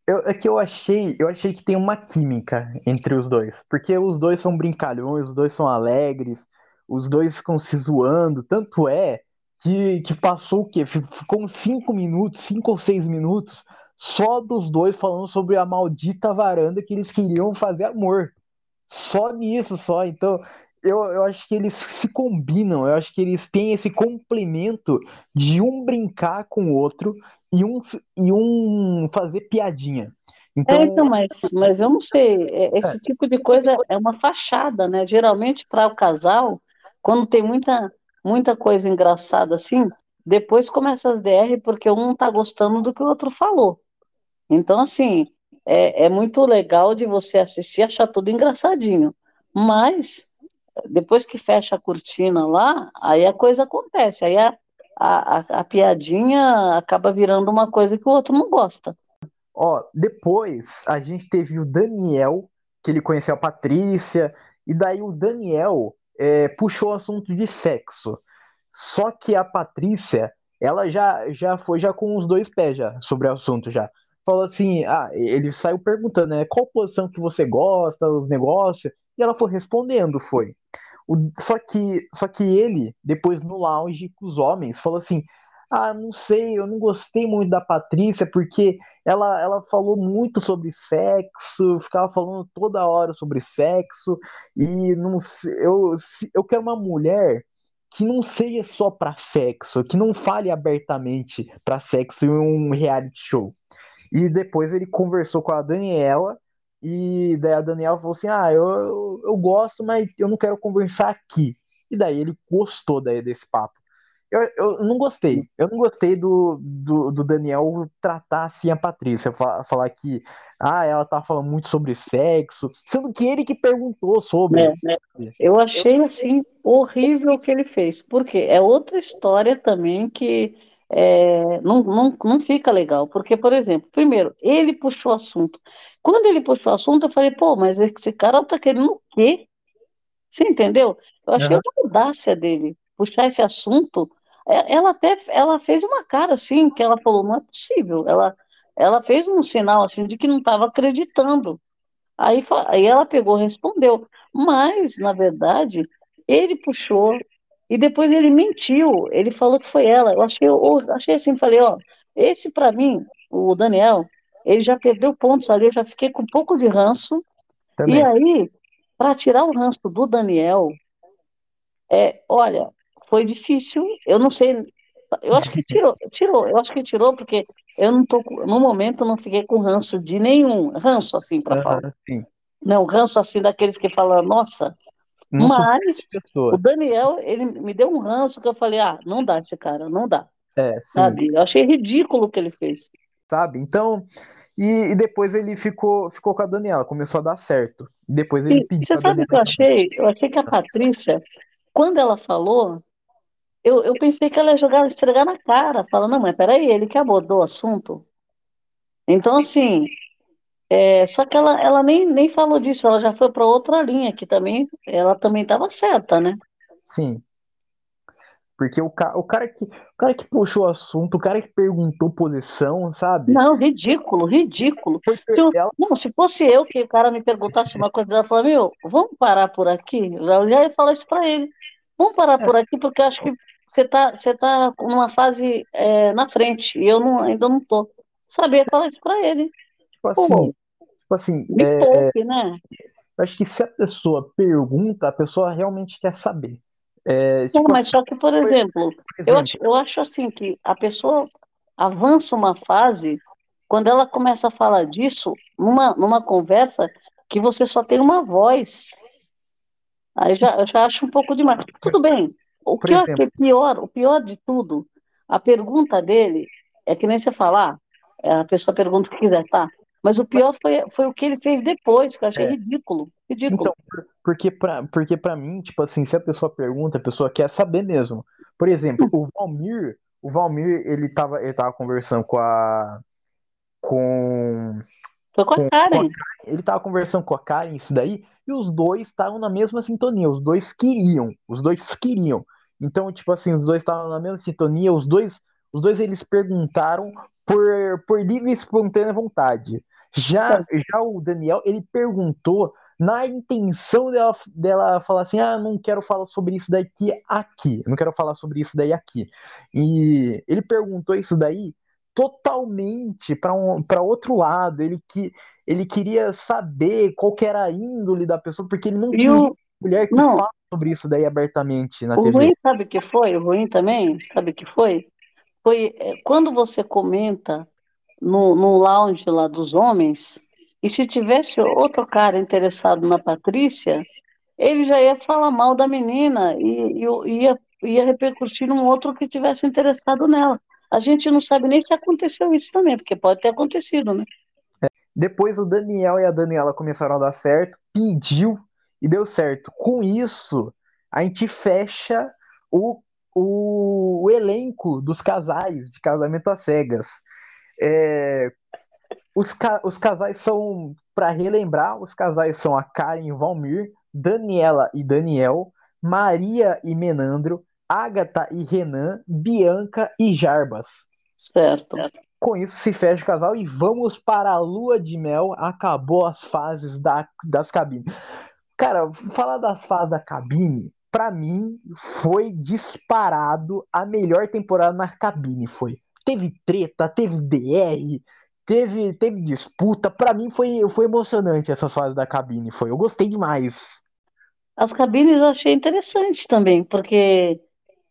eu, é que eu achei, eu achei que tem uma química entre os dois. Porque os dois são brincalhões, os dois são alegres, os dois ficam se zoando. Tanto é que, que passou o quê? Ficou cinco minutos, cinco ou seis minutos, só dos dois falando sobre a maldita varanda que eles queriam fazer amor. Só nisso, só. Então, eu, eu acho que eles se combinam, eu acho que eles têm esse complemento de um brincar com o outro e um, e um fazer piadinha. Então, é, então mas, mas eu não sei, é, esse é. tipo de coisa é uma fachada, né? Geralmente para o casal, quando tem muita, muita coisa engraçada assim, depois começa as DR porque um não tá gostando do que o outro falou. Então, assim, é, é muito legal de você assistir e achar tudo engraçadinho. Mas depois que fecha a cortina lá, aí a coisa acontece, aí a, a, a, piadinha acaba virando uma coisa que o outro não gosta. Ó, depois a gente teve o Daniel, que ele conheceu a Patrícia, e daí o Daniel é, puxou o assunto de sexo. Só que a Patrícia, ela já, já foi já com os dois pés já sobre o assunto já. Falou assim, ah, ele saiu perguntando, né, qual posição que você gosta, os negócios, e ela foi respondendo, foi. O, só, que, só que ele, depois no lounge com os homens, falou assim: Ah, não sei, eu não gostei muito da Patrícia, porque ela, ela falou muito sobre sexo, ficava falando toda hora sobre sexo, e não eu, eu quero uma mulher que não seja só para sexo, que não fale abertamente para sexo em um reality show. E depois ele conversou com a Daniela e daí a Daniela falou assim: Ah, eu, eu, eu, gosto, mas eu não quero conversar aqui. E daí ele gostou daí desse papo. Eu, eu não gostei. Eu não gostei do, do, do Daniel tratar assim a Patrícia, falar que ah, ela tá falando muito sobre sexo, sendo que ele que perguntou sobre. É, né? Eu achei assim horrível o que ele fez, porque é outra história também que é, não, não, não fica legal. Porque, por exemplo, primeiro, ele puxou o assunto. Quando ele puxou o assunto, eu falei, pô, mas esse cara tá querendo o quê? Você entendeu? Eu achei uhum. uma audácia dele puxar esse assunto. É, ela até ela fez uma cara assim, que ela falou, não é possível. Ela, ela fez um sinal assim de que não estava acreditando. Aí, aí ela pegou, respondeu. Mas, na verdade, ele puxou, e depois ele mentiu, ele falou que foi ela. Eu achei, eu achei assim, falei, ó, esse para mim, o Daniel, ele já perdeu pontos ali, eu já fiquei com um pouco de ranço. Também. E aí, para tirar o ranço do Daniel, é, olha, foi difícil. Eu não sei, eu acho que tirou, tirou, eu acho que tirou porque eu não tô, no momento não fiquei com ranço de nenhum ranço assim para falar. Sim. Não, ranço assim daqueles que falam, nossa, não Mas o Daniel, ele me deu um ranço que eu falei, ah, não dá esse cara, não dá. É. Sabe? Eu achei ridículo o que ele fez. Sabe? Então, e, e, depois ele ficou, ficou com a Daniela, começou a dar certo. Depois ele e, pediu. Você sabe o que eu achei? Eu achei que a Patrícia, quando ela falou, eu, eu pensei que ela ia jogar, esfregar na cara, falando, não, mas peraí, ele que abordou o assunto. Então, assim, É, só que ela, ela nem, nem falou disso, ela já foi para outra linha, que também ela também estava certa, né? Sim. Porque o, ca... o, cara que... o cara que puxou o assunto, o cara que perguntou posição, sabe? Não, ridículo, ridículo. Se eu... Não, se fosse eu que o cara me perguntasse uma coisa, ela falaria, meu, vamos parar por aqui? Eu já ia falar isso para ele. Vamos parar é. por aqui, porque acho que você está você tá numa fase é, na frente, e eu não, ainda não tô. Sabia falar isso para ele. Tipo assim, Pô, tipo assim me é, poupe, né? Eu acho que se a pessoa pergunta, a pessoa realmente quer saber. É, tipo não, mas assim, só que, por exemplo, por exemplo, eu, acho, eu acho assim que a pessoa avança uma fase quando ela começa a falar disso numa, numa conversa que você só tem uma voz. Aí já, já acho um pouco demais. Tudo bem. O que eu acho que é pior, o pior de tudo, a pergunta dele é que nem você falar, é, a pessoa pergunta o que quiser, tá? Mas o pior foi, foi o que ele fez depois, que eu achei é. ridículo. Ridículo. Então, porque pra, porque pra mim, tipo assim, se a pessoa pergunta, a pessoa quer saber mesmo. Por exemplo, o Valmir, o Valmir, ele tava, ele tava conversando com a. Com. Foi com, com a Karen. Com a, ele tava conversando com a Karen, isso daí, e os dois estavam na mesma sintonia. Os dois queriam. Os dois queriam. Então, tipo assim, os dois estavam na mesma sintonia, os dois, os dois eles perguntaram por, por livre e espontânea vontade. Já, já o Daniel, ele perguntou na intenção dela, dela falar assim: ah, não quero falar sobre isso daqui aqui, não quero falar sobre isso daí aqui. E ele perguntou isso daí totalmente para um, outro lado. Ele, que, ele queria saber qual que era a índole da pessoa, porque ele não o... mulher que não. fala sobre isso daí abertamente na o TV. O ruim, sabe o que foi? O ruim também, sabe o que foi? Foi é, quando você comenta no, no lounge lá dos homens, e se tivesse outro cara interessado na Patrícia, ele já ia falar mal da menina e, e ia, ia repercutir num outro que tivesse interessado nela. A gente não sabe nem se aconteceu isso também, porque pode ter acontecido, né? Depois o Daniel e a Daniela começaram a dar certo, pediu e deu certo. Com isso, a gente fecha o, o, o elenco dos casais de casamento às cegas. É, os, ca os casais são, para relembrar, os casais são a Karen e Valmir, Daniela e Daniel, Maria e Menandro, Agatha e Renan, Bianca e Jarbas. Certo. Com isso se fecha o casal e vamos para a lua de mel. Acabou as fases da, das cabines. Cara, falar das fases da cabine, para mim, foi disparado a melhor temporada na cabine. Foi. Teve treta, teve DR, teve, teve disputa. Para mim foi, foi emocionante essa fase da cabine. Foi. Eu gostei demais. As cabines eu achei interessante também, porque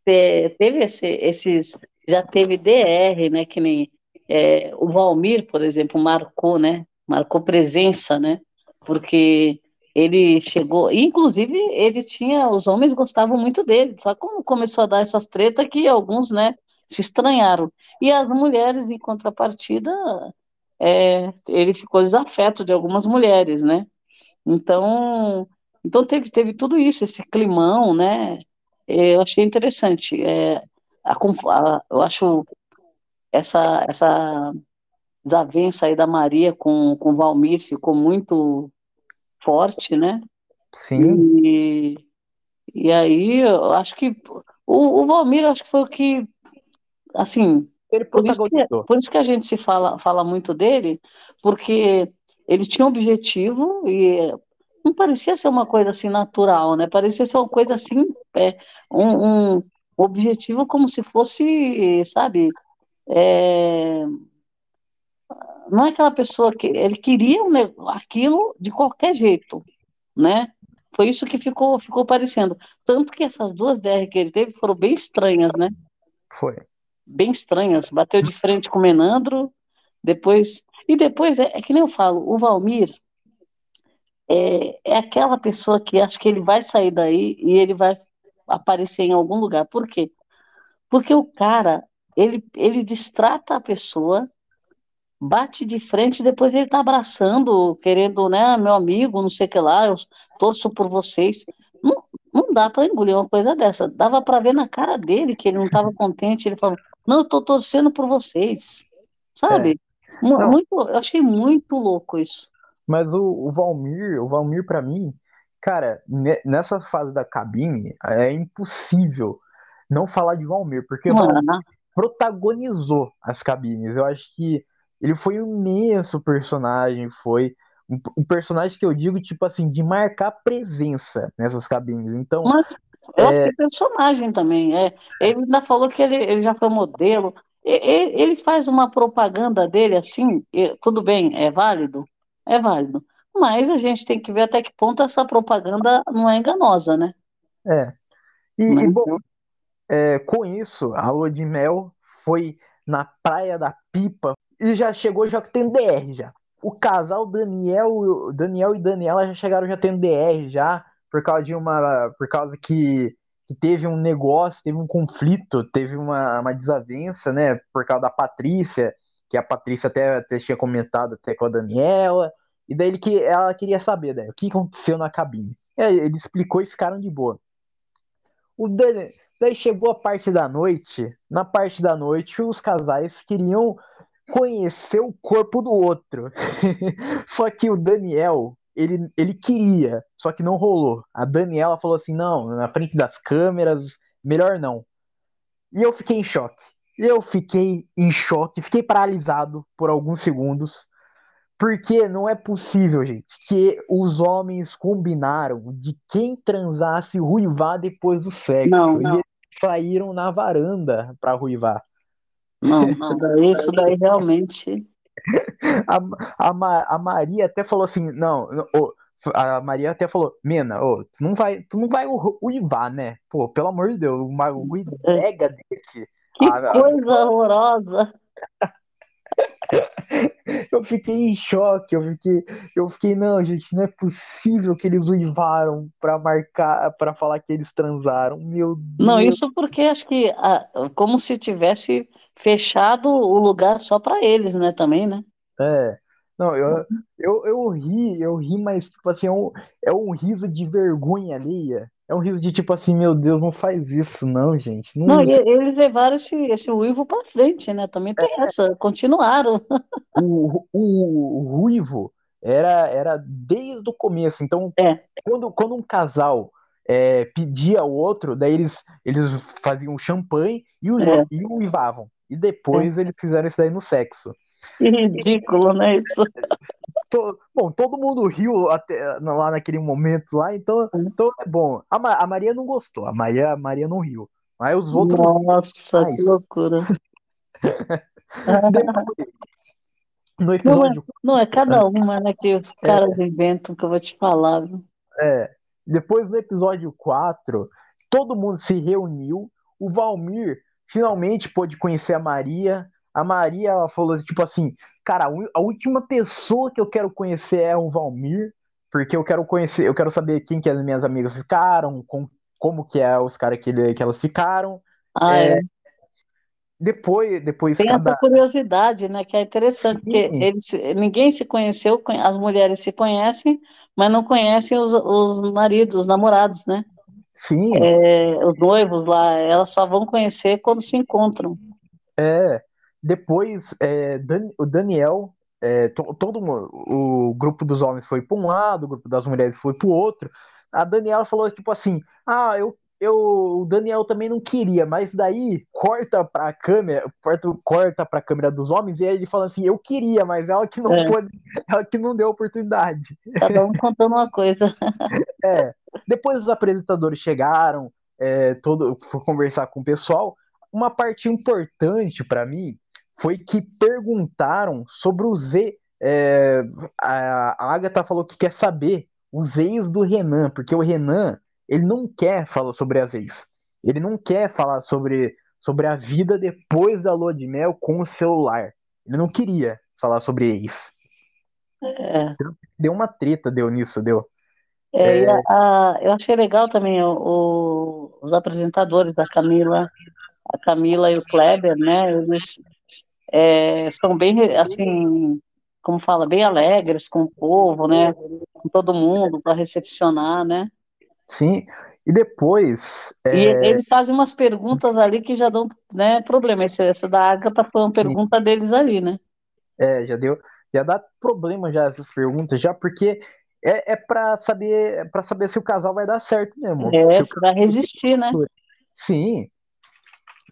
teve esse, esses. Já teve DR, né? Que nem é, o Valmir, por exemplo, marcou, né? Marcou presença, né? Porque ele chegou, inclusive ele tinha, os homens gostavam muito dele, só como começou a dar essas tretas que alguns, né, se estranharam. E as mulheres, em contrapartida, é, ele ficou desafeto de algumas mulheres, né? Então, então teve, teve tudo isso, esse climão, né? Eu achei interessante. É, a, a, eu acho essa, essa desavença aí da Maria com, com o Valmir ficou muito forte, né? Sim. E, e aí, eu acho que o, o Valmir, acho que foi o que, assim, por isso, que, por isso que a gente se fala, fala muito dele, porque ele tinha um objetivo e não parecia ser uma coisa assim natural, né? Parecia ser uma coisa assim, é, um, um objetivo como se fosse, sabe, é, não é aquela pessoa que ele queria aquilo de qualquer jeito, né? Foi isso que ficou ficou parecendo. Tanto que essas duas DR que ele teve foram bem estranhas, né? Foi. Bem estranhas. Bateu de frente com o Menandro, depois e depois é, é que nem eu falo, o Valmir é, é aquela pessoa que acho que ele vai sair daí e ele vai aparecer em algum lugar. Por quê? Porque o cara ele, ele distrata a pessoa bate de frente, depois ele tá abraçando, querendo, né, meu amigo, não sei o que lá, eu torço por vocês. Não, não dá para engolir uma coisa dessa. Dava para ver na cara dele que ele não estava contente. Ele falou: Não, eu tô torcendo por vocês, sabe? Não, Muito, eu achei muito louco isso. mas o, o Valmir, o Valmir pra mim, cara, ne- nessa fase da cabine, é impossível não falar de Valmir, porque Valmir Ah, protagonizou as cabines. Eu acho que ele foi um imenso personagem, foi um, um personagem que eu digo, tipo assim, de marcar presença nessas cabines. Então, Mas eu acho que é personagem também. É, ele ainda falou que ele, ele já foi modelo. E- e- Ele faz uma propaganda dele assim, e- tudo bem, é válido? É válido. Mas a gente tem que ver até que ponto essa propaganda não é enganosa, né? é. E, Né? e, bom, é, com isso, a lua de mel foi na Praia da Pipa e já chegou já tendo DR já. O casal Daniel, Daniel e Daniela já chegaram já tendo DR já por causa de uma, por causa que, que teve um negócio, teve um conflito, teve uma, uma desavença, né, por causa da Patrícia, que a Patrícia até, até tinha comentado até com a Daniela, e daí ele que ela queria saber, né, o que aconteceu na cabine. Ele explicou e ficaram de boa. O Dani... Daí chegou a parte da noite. Na parte da noite, os casais queriam conhecer o corpo do outro. só que o Daniel, ele, ele queria, só que não rolou. A Daniela falou assim: não, na frente das câmeras, melhor não. E eu fiquei em choque. Eu fiquei em choque, fiquei paralisado por alguns segundos. Porque não é possível, gente, que os homens combinaram de quem transasse ruivar depois do sexo. Não, e eles saíram na varanda pra ruivar. Não, isso daí, isso daí realmente. A, a, a Maria até falou assim: não, a Maria até falou: Mena, tu não vai, tu não vai ruivar, né? Pô, pelo amor de Deus, uma brega desse. Que Ah, coisa horrorosa! Eu fiquei em choque, eu fiquei, eu fiquei, não, gente, não é possível que eles uivaram pra marcar, pra falar que eles transaram. Meu Não, Deus. isso porque acho que ah, como se tivesse fechado o lugar só para eles, né? Também, né? É. Não, eu, eu, eu ri, eu ri, mas tipo assim, é um, é um riso de vergonha alheia. É um riso de tipo assim, meu Deus, não faz isso, não, gente. Não, Não, e eles levaram esse, esse uivo para frente, né? Também tem essa, continuaram. o, o, o Ruivo era, era desde o começo. Então, É. quando, quando um casal é, pedia ao outro, daí eles, eles faziam champanhe e, o, É. e uivavam. E depois eles fizeram isso daí no sexo. Que ridículo, né? Isso. To- bom, todo mundo riu até, lá naquele momento lá, então, então é bom. A, Ma- a Maria não gostou, a Maria, a Maria não riu. Mas os outros. Nossa, que loucura. Depois, no Não é, episódio não, é cada uma, né, que os caras inventam, que eu vou te falar, viu? É, depois do episódio 4, todo mundo se reuniu. O Valmir finalmente pôde conhecer a Maria. A Maria ela falou tipo assim: Cara, a última pessoa que eu quero conhecer é o Valmir, porque eu quero conhecer, eu quero saber quem que as minhas amigas ficaram, com, como que é os caras que, ele- que elas ficaram. Ah, é. Depois, depois Tem cada. essa curiosidade, né, que é interessante, porque Sim. eles, ninguém se conheceu, conhe- as mulheres se conhecem, mas não conhecem os, os maridos, os namorados, né? Sim, É, os noivos lá, elas só vão conhecer quando se encontram. É, depois é, Dan- o Daniel, é, to- todo o grupo dos homens foi para um lado, o grupo das mulheres foi para o outro. A Daniela falou tipo assim: Ah, eu, eu, o Daniel também não queria, mas daí corta para a câmera, corta, corta para a câmera dos homens e aí ele fala assim: Eu queria, mas ela que não É. pôde, ela que não deu oportunidade. Cada um contando uma coisa. É, depois os apresentadores chegaram, é, todo, foi conversar com o pessoal. Uma parte importante para mim foi que perguntaram sobre o Z. é, a, a Agatha falou que quer saber os ex do Renan, porque o Renan ele não quer falar sobre as ex. Ele não quer falar sobre, sobre a vida depois da lua de mel com o celular. Ele não queria falar sobre ex. É, Deu uma treta, deu nisso, deu. é, a- a- eu achei legal também o- o- os apresentadores, a Camila, a Camila e o Kleber, né? Eles é, são bem, assim, como fala, bem alegres com o povo, né? Com todo mundo para recepcionar, né? Sim. E depois, E é, eles fazem umas perguntas ali que já dão, né, problema. Esse- Essa da Agatha foi uma pergunta deles ali, né? É, já deu. Já dá problema já essas perguntas, já porque é, é para saber para saber se o casal vai dar certo mesmo. É, se se vai resistir, né? Sim.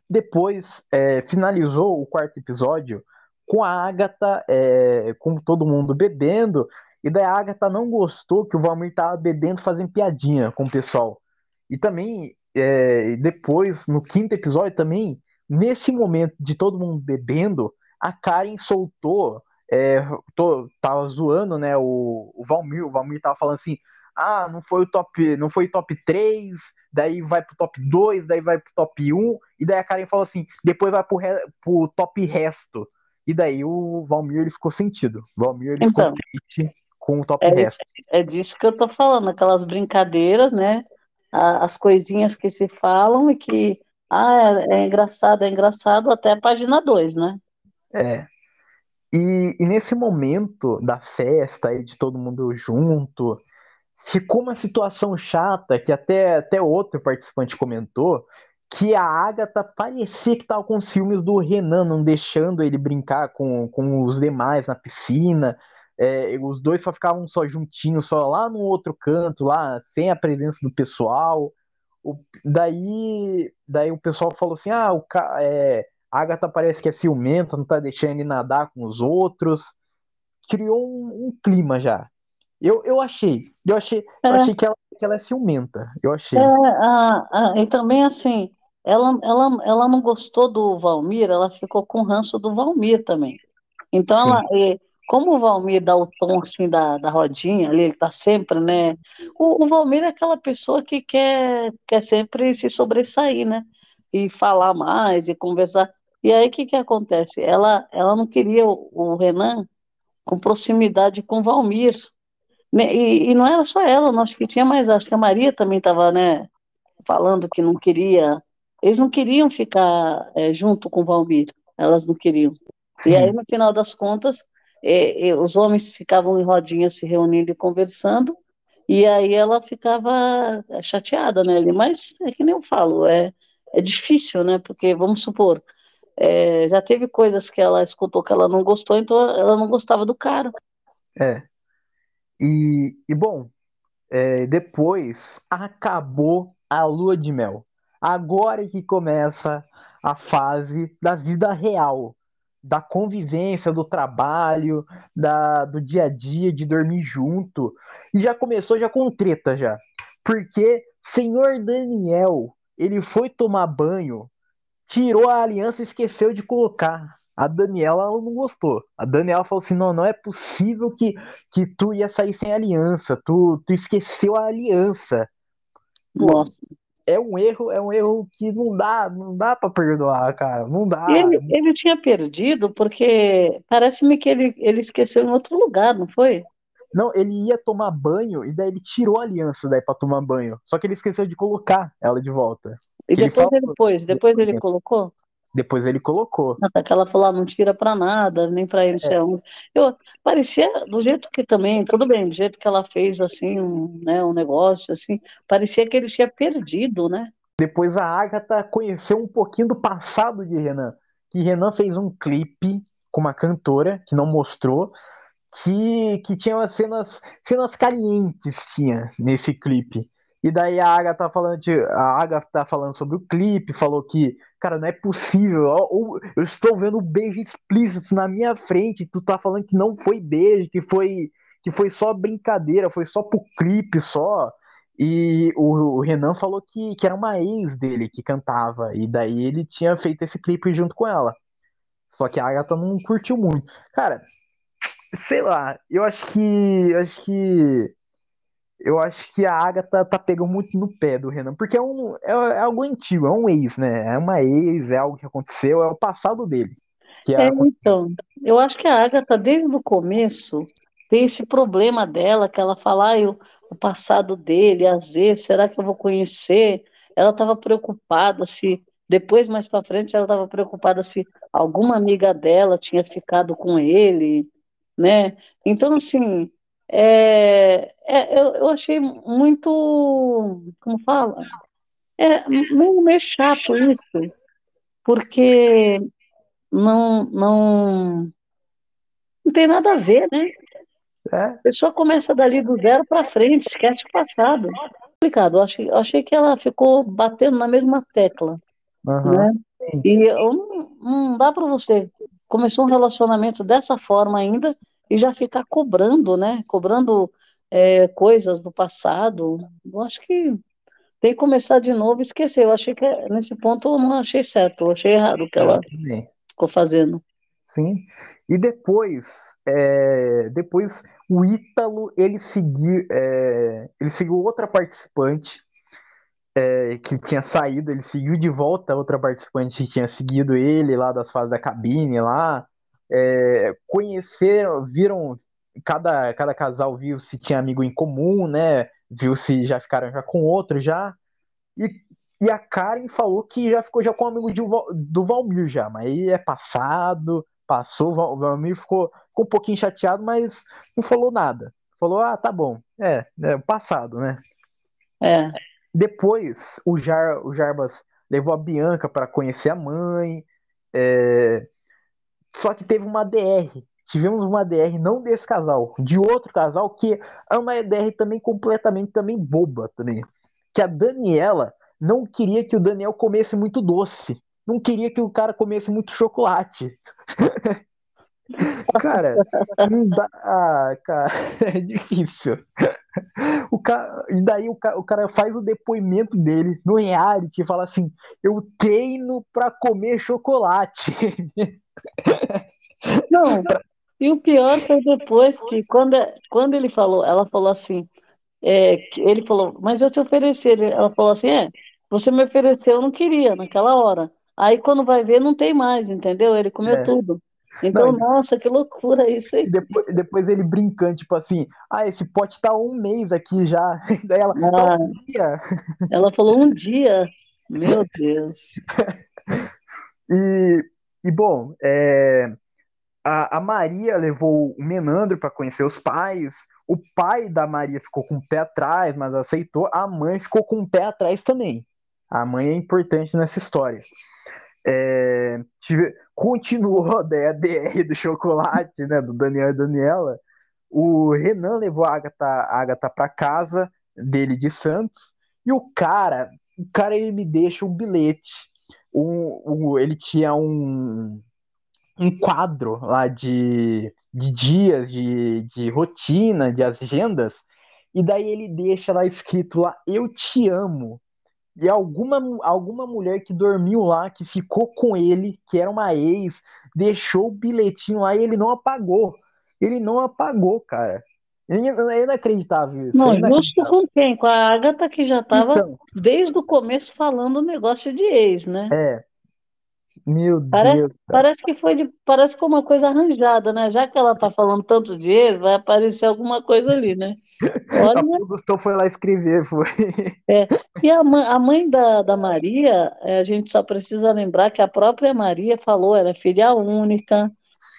Depois é, finalizou o quarto episódio com a Agatha, é, com todo mundo bebendo, e daí a Agatha não gostou que o Valmir tava bebendo, fazendo piadinha com o pessoal. E também, é, depois, no quinto episódio também, nesse momento de todo mundo bebendo, a Karen soltou, é, tô, tava zoando, né, o, o Valmir, o Valmir tava falando assim, ah, não foi o top, não foi top 3, daí vai pro top 2, daí vai pro top 1, e daí a Karen falou assim, depois vai pro, re, pro top resto. E daí o Valmir ele ficou sentido. O Valmir ele Então. ficou triste com o top É, resto. é disso que eu tô falando, aquelas brincadeiras, né? As coisinhas que se falam e que, ah, é, é engraçado, é engraçado até a página 2, né? É. E, e nesse momento da festa aí de todo mundo junto, ficou uma situação chata que até, até outro participante comentou, que a Agatha parecia que tava com ciúmes do Renan, não deixando ele brincar com, com os demais na piscina. É, os dois só ficavam só juntinhos, só lá no outro canto, lá, sem a presença do pessoal. O- daí, daí o pessoal falou assim: ah, o, é, a Agatha parece que é ciumenta, não tá deixando ele nadar com os outros. Criou um, um clima já. Eu, eu achei, eu achei, eu É. achei que ela, que ela é ciumenta. Eu achei. É, a- a- e também assim, ela, ela, ela não gostou do Valmir, ela ficou com ranço do Valmir também. Então, Sim. ela, como o Valmir dá o tom assim da, da rodinha ali, ele tá sempre, né? O, o Valmir é aquela pessoa que quer, quer sempre se sobressair, né? E falar mais e conversar. E aí, o que que acontece? Ela, ela não queria o, o Renan com proximidade com o Valmir. Né? E, e não era só ela, não, acho que tinha mais, acho que a Maria também estava, né? falando que não queria, eles não queriam ficar é, junto com o Valmir, elas não queriam. E aí, Sim. no final das contas, é, é, os homens ficavam em rodinha se reunindo e conversando, e aí ela ficava chateada, né? Mas é que nem eu falo, é, é difícil, né? Porque, vamos supor, é, já teve coisas que ela escutou que ela não gostou, então ela não gostava do cara. É. E, e bom, é, depois acabou a lua de mel. Agora é que começa a fase da vida real, da convivência, do trabalho, da, do dia a dia, de dormir junto. E já começou já com treta já. Porque senhor Daniel, ele foi tomar banho, tirou a aliança e esqueceu de colocar. A Daniela ela não gostou. A Daniela falou assim: não, não é possível que, que tu ia sair sem aliança. Tu, tu esqueceu a aliança. Nossa. é um erro, é um erro que não dá, não dá para perdoar, cara. Não dá. Ele, ele tinha perdido porque parece-me que ele, ele esqueceu em outro lugar, não foi? Não, ele ia tomar banho e daí ele tirou a aliança daí para tomar banho. Só que ele esqueceu de colocar ela de volta. E Ele depois falou- ele pôs, depois ele colocou. Depois ele colocou. Até que ela falou, ah, não tira pra nada, nem pra ele, não sei. Eu, parecia, do jeito que também, tudo bem, do jeito que ela fez, assim, um, né, um negócio, assim, parecia que ele tinha perdido, né? Depois a Agatha conheceu um pouquinho do passado de Renan. Que Renan fez um clipe com uma cantora que não mostrou, que, que tinha umas cenas, cenas calientes tinha nesse clipe. E daí a Agatha falando, de, a Agatha tá falando sobre o clipe, falou que, cara, não é possível. ou eu estou vendo beijo explícito na minha frente, tu tá falando que não foi beijo, que foi que foi só brincadeira, foi só pro clipe só. E o, o Renan falou que, que era uma ex dele que cantava, e daí ele tinha feito esse clipe junto com ela. Só que a Agatha não curtiu muito. Cara, sei lá, eu acho que. Eu acho que. Eu acho que a Agatha tá pegando muito no pé do Renan, porque é, um, é, é algo antigo, é um ex, né? É uma ex, é algo que aconteceu, é o passado dele. É, é, então, eu acho que a Agatha, desde o começo, tem esse problema dela, que ela fala, ai, o, o passado dele, às vezes, será que eu vou conhecer? Ela estava preocupada se, depois, mais para frente, ela estava preocupada se alguma amiga dela tinha ficado com ele, né? Então, assim, é, é, eu, eu achei muito, como fala? É meio, meio chato isso, porque não, não Não tem nada a ver, né? É. A pessoa começa dali do zero para frente, esquece o passado. Complicado. Eu achei, eu achei que ela ficou batendo na mesma tecla, Aham. né? E eu não, não dá para você começar um relacionamento dessa forma ainda e já ficar cobrando, né? Cobrando é, coisas do passado. Eu acho que tem que começar de novo e esquecer. Eu achei que nesse ponto eu não achei certo, eu achei errado o que ela ficou fazendo. Sim. E depois, é, depois o Ítalo, ele seguiu, é, ele seguiu outra participante é, que tinha saído, ele seguiu de volta outra participante que tinha seguido ele lá das fases da cabine lá, é, conheceram, viram, cada, cada casal viu se tinha amigo em comum, né, viu se já ficaram já com outro já, e, e a Karen falou que já ficou já com um amigo de, do Valmir já, mas aí é passado, passou, o Valmir ficou, ficou um pouquinho chateado, mas não falou nada. Falou, ah, tá bom, é, é passado, né? É, Depois, o, Jar, o Jarbas levou a Bianca para conhecer a mãe. é, Só que teve uma DR. Tivemos uma DR, não desse casal, de outro casal que é uma DR também completamente também boba também. Que a Daniela não queria que o Daniel comesse muito doce. Não queria que o cara comesse muito chocolate. Cara, não dá. Ah, cara, é difícil. O cara, e daí o cara, o cara faz o depoimento dele no reality e fala assim: Eu treino pra comer chocolate. não. E o pior foi depois que, quando, quando ele falou, ela falou assim, é, ele falou, mas eu te ofereci. Ela falou assim, é, você me ofereceu, eu não queria naquela hora. Aí quando vai ver, não tem mais, entendeu? Ele comeu É. tudo. Não, Então, e- nossa, que loucura isso aí. Depois, depois ele brincando, tipo assim: Ah, esse pote tá um mês aqui já. Daí ela, tá Ah, um dia. ela falou um dia. Meu Deus. E, e bom, é, a, a Maria levou o Menandro para conhecer os pais. O pai da Maria ficou com o pé atrás, mas aceitou. A mãe ficou com o pé atrás também. A mãe é importante nessa história. É, tive- continuou daí a DR do chocolate, né, do Daniel e Daniela. O Renan levou a Agatha, a Agatha para casa dele de Santos. E o cara, o cara ele me deixa um bilhete. Um, um- ele tinha um, um quadro lá de, de dias, de, de rotina, de agendas, e daí ele deixa lá escrito lá, eu te amo. E alguma, alguma mulher que dormiu lá, que ficou com ele, que era uma ex, deixou o bilhetinho lá e ele não apagou. Ele não apagou, cara. É in- é inacreditável isso. Não, é justo inacreditável. com quem? Com a Agatha, que já estava Então, desde o começo falando o negócio de ex, né? é. Meu Parece, Deus, parece que foi de, parece que foi uma coisa arranjada, né? Já que ela tá falando tanto de ex, vai aparecer alguma coisa ali, né? A Olha, produção foi lá escrever, foi. é. E a mãe, a mãe da, da Maria, é, a gente só precisa lembrar que a própria Maria falou, ela é filha única,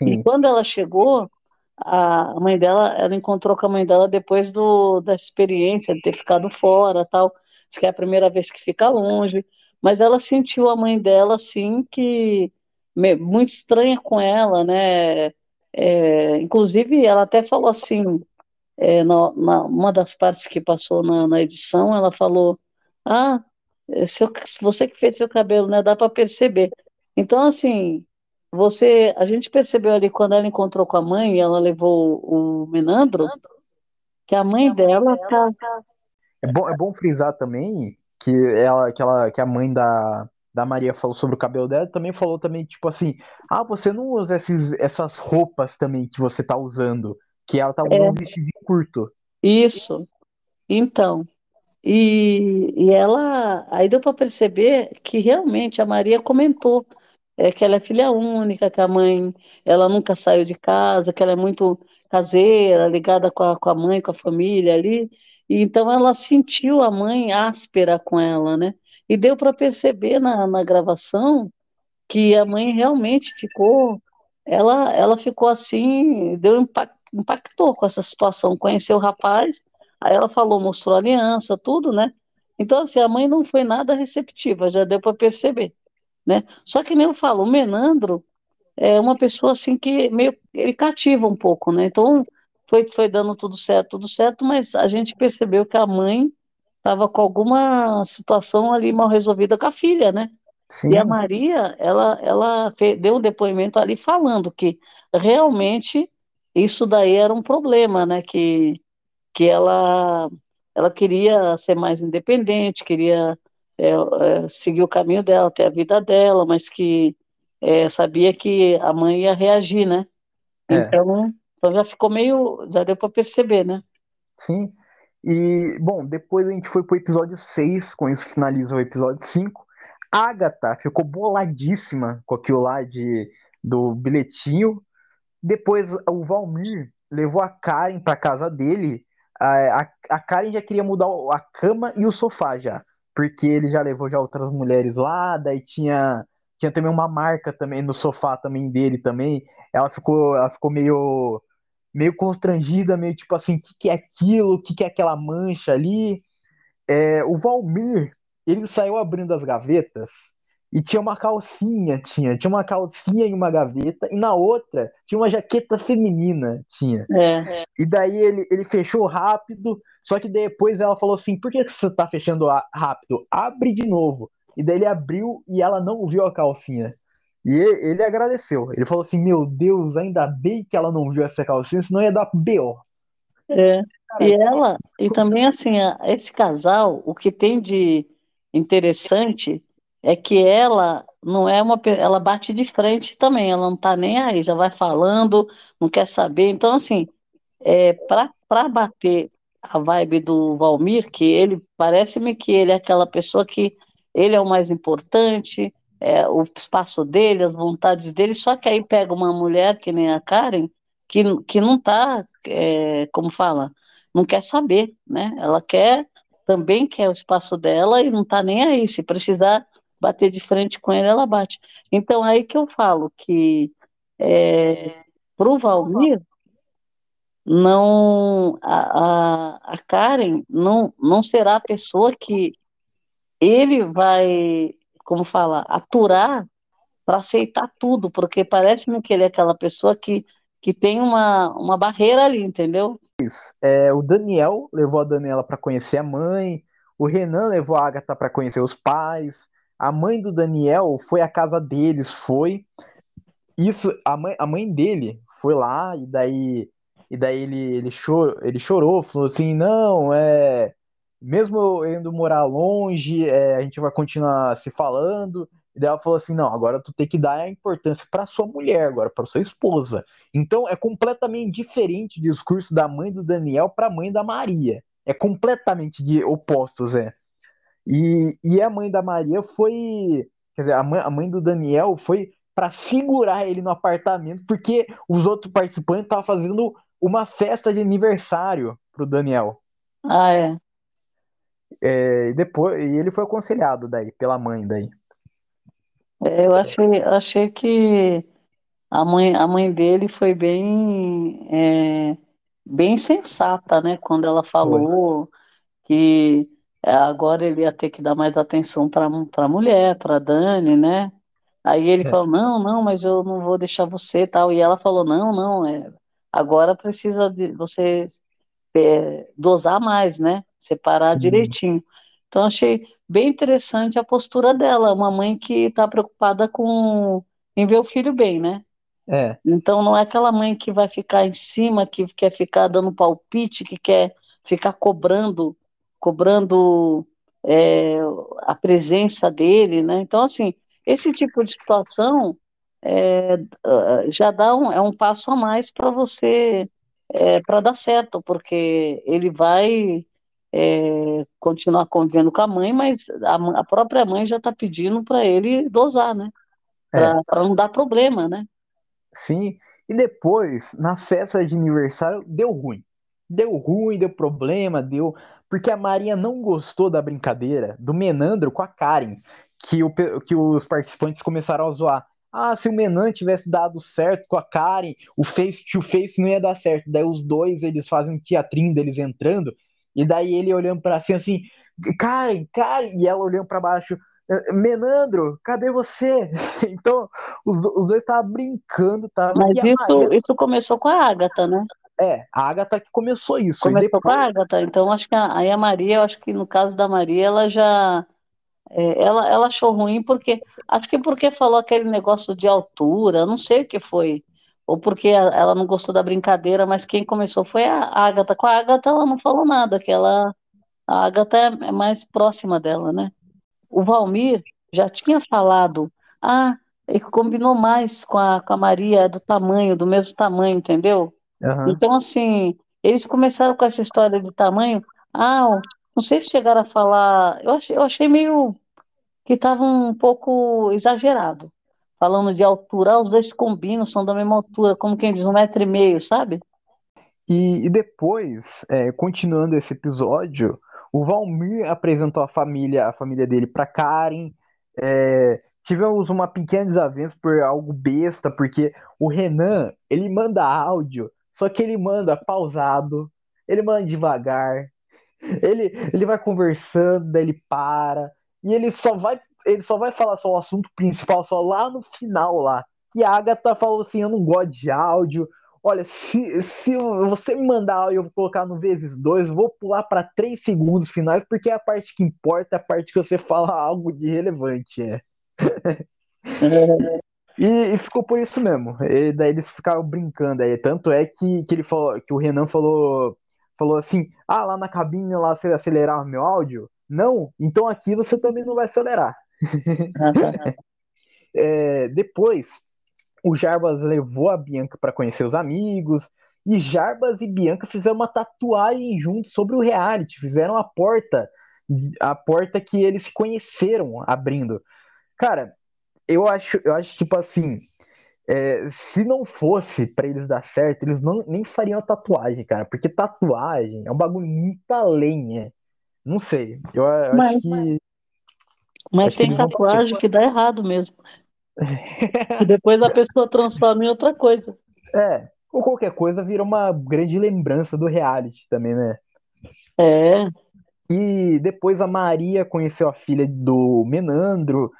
e Sim, quando ela chegou, a mãe dela, ela encontrou com a mãe dela depois do, da experiência de ter ficado fora, tal. Diz que é a primeira vez que fica longe, mas ela sentiu a mãe dela assim que muito estranha com ela, né? É, inclusive, ela até falou assim, é, na, na- uma das partes que passou na, na edição, ela falou: Ah, é, seu, você que fez seu cabelo, né? Dá para perceber. Então, assim, você, a gente percebeu ali quando ela encontrou com a mãe e ela levou o Menandro, que a mãe dela tá. É bom, é bom frisar também que ela, que ela, que a mãe da, da Maria falou sobre o cabelo dela, também falou também, tipo assim, ah, você não usa esses, essas roupas também que você tá usando, que ela tá usando É, um vestido curto. isso. Então. E, e ela, aí deu para perceber que realmente a Maria comentou é, que ela é filha única, que a mãe, ela nunca saiu de casa, que ela é muito caseira, ligada com a, com a mãe, com a família ali. E então ela sentiu a mãe áspera com ela, né? E deu para perceber na, na gravação que a mãe realmente ficou, ela, ela ficou assim, deu impact, impactou com essa situação, conheceu o rapaz, aí ela falou, mostrou aliança, tudo, né? Então, assim, a mãe não foi nada receptiva, já deu para perceber, né? Só que nem eu falo, o Menandro, é uma pessoa assim que meio ele cativa um pouco, né? Então foi, foi dando tudo certo, tudo certo, mas a gente percebeu que a mãe estava com alguma situação ali mal resolvida com a filha, né? E a Sim, Maria, ela, ela deu um depoimento ali falando que realmente isso daí era um problema, né? Que, que ela, ela queria ser mais independente, queria é, é, seguir o caminho dela, ter a vida dela, mas que é, sabia que a mãe ia reagir, né? é, Então, então já ficou meio, já deu para perceber, né? sim. E, bom, depois a gente foi pro episódio 6, com isso finaliza o episódio 5. A Agatha ficou boladíssima com aquilo lá de, do bilhetinho. Depois o Valmir levou a Karen pra casa dele. A, a, a Karen já queria mudar a cama e o sofá já. Porque ele já levou já outras mulheres lá, daí tinha, tinha também uma marca também no sofá também dele também. Ela ficou, ela ficou meio, meio constrangida, meio tipo assim, o que, que é aquilo? O que, que é aquela mancha ali? É, o Valmir, ele saiu abrindo as gavetas e tinha uma calcinha, tinha, tinha uma calcinha em uma gaveta e na outra tinha uma jaqueta feminina, tinha. É, E daí ele, ele fechou rápido, só que depois ela falou assim: por que você tá fechando rápido? Abre de novo. E daí ele abriu e ela não viu a calcinha. E ele, agradeceu. Ele falou assim: Meu Deus, ainda bem que ela não viu essa calcinha, senão ia dar BO. é. E ela, e também assim, esse casal, o que tem de interessante é que ela não é uma, ela bate de frente também, ela não tá nem aí, já vai falando, não quer saber. Então, assim, é, para bater a vibe do Valmir, que ele parece-me que ele é aquela pessoa que ele é o mais importante, é, o espaço dele, as vontades dele, só que aí pega uma mulher que nem a Karen, que, que não tá, é, como fala, não quer saber, né? Ela quer, também quer o espaço dela e não tá nem aí, se precisar bater de frente com ele, ela bate. Então, aí que eu falo que é, pro Valmir, não a, a, a Karen não, não será a pessoa que ele vai, como fala, aturar para aceitar tudo, porque parece-me que ele é aquela pessoa que, que tem uma, uma barreira ali, entendeu? é, o Daniel levou a Daniela para conhecer a mãe, o Renan levou a Agatha para conhecer os pais, a mãe do Daniel foi à casa deles, foi. Isso, a mãe, a mãe dele foi lá e daí, e daí ele, ele, chorou, ele chorou, falou assim, não, é, mesmo eu indo morar longe, é, a gente vai continuar se falando. E daí ela falou assim, não, agora tu tem que dar a importância para sua mulher agora, para sua esposa. Então é completamente diferente o discurso da mãe do Daniel para a mãe da Maria. É completamente de opostos, é. E, e a mãe da Maria foi. Quer dizer, a mãe, a mãe do Daniel foi para segurar ele no apartamento, porque os outros participantes estavam fazendo uma festa de aniversário pro Daniel. Ah, é. É, e depois, e ele foi aconselhado daí, pela mãe daí. É, Eu achei, achei que a mãe, a mãe dele foi bem, é, bem sensata, né? Quando ela Foi. falou que é, agora ele ia ter que dar mais atenção para a mulher, para Dani, né? Aí ele É, falou, não, não, mas eu não vou deixar você e tal. E ela falou, não, não, é, agora precisa de você é, dosar mais, né? Separar sim. direitinho. Então, achei bem interessante a postura dela, uma mãe que está preocupada com em ver o filho bem, né? É, Então, não é aquela mãe que vai ficar em cima, que quer ficar dando palpite, que quer ficar cobrando, cobrando é, a presença dele, né? Então, assim, esse tipo de situação é, já dá um, é um passo a mais para você, é, para dar certo, porque ele vai é, continuar convivendo com a mãe, mas a, a própria mãe já está pedindo para ele dosar, né? é. Para não dar problema, né? Sim. E depois, na festa de aniversário, deu ruim. Deu ruim, deu problema, deu. Porque a Maria não gostou da brincadeira do Menandro com a Karen. Que, o, que os participantes começaram a zoar. Ah, se o Menan tivesse dado certo com a Karen, o face to face não ia dar certo. Daí os dois, eles fazem um teatrinho deles entrando. E daí ele olhando pra cima assim, Karen, Karen, e ela olhando pra baixo. Menandro, cadê você? Então, os, os dois estavam brincando, tá? Mas isso, Maria... isso começou com a Agatha, né? É, a Agatha que começou isso. Começou depois... com a Agatha, então acho que a, aí a Maria, eu acho que no caso da Maria, ela já. É, ela, ela achou ruim porque. Acho que porque falou aquele negócio de altura, não sei o que foi. Ou porque ela não gostou da brincadeira, mas quem começou foi a Agatha. Com a Agatha ela não falou nada, que ela. A Agatha é, é mais próxima dela, né? O Valmir já tinha falado, ah, ele combinou mais com a, com a Maria, é do tamanho, do mesmo tamanho, entendeu? Uhum. Então, assim, eles começaram com essa história de tamanho. Ah, não sei se chegaram a falar. Eu achei, eu achei meio que estava um pouco exagerado. Falando de altura, ah, os dois combinam, são da mesma altura, como quem diz, um metro e meio, sabe? E, e depois, é, continuando esse episódio, o Valmir apresentou a família, a família dele para Karen. É, tivemos uma pequena desavença por algo besta, porque o Renan, ele manda áudio só que ele manda pausado, ele manda devagar, ele, ele vai conversando, daí ele para, e ele só vai ele só vai falar só o assunto principal só lá no final lá. E a Agatha falou assim: Eu não gosto de áudio. Olha, se, se você me mandar áudio, eu vou colocar no vezes dois, vou pular para três segundos finais, porque é a parte que importa, é a parte que você fala algo de relevante. É. E, e, ficou por isso mesmo. E daí eles ficaram brincando aí. Tanto é que, que ele falou, que o Renan falou, falou assim: ah, lá na cabine lá você acelerar meu áudio? Não, então aqui você também não vai acelerar. é, depois, o Jarbas levou a Bianca para conhecer os amigos. E Jarbas e Bianca fizeram uma tatuagem juntos sobre o reality. Fizeram a porta, a porta que eles se conheceram abrindo. Cara, eu acho, eu acho tipo assim, é, se não fosse para eles dar certo, eles não, nem fariam a tatuagem, cara, porque tatuagem é um bagulho muito além, é. Não sei, eu, eu mas, acho que. Mas acho tem que tatuagem que dá errado mesmo. e depois a pessoa transforma em outra coisa. É, ou qualquer coisa vira uma grande lembrança do reality também, né? É. E depois a Maria conheceu a filha do Menandro.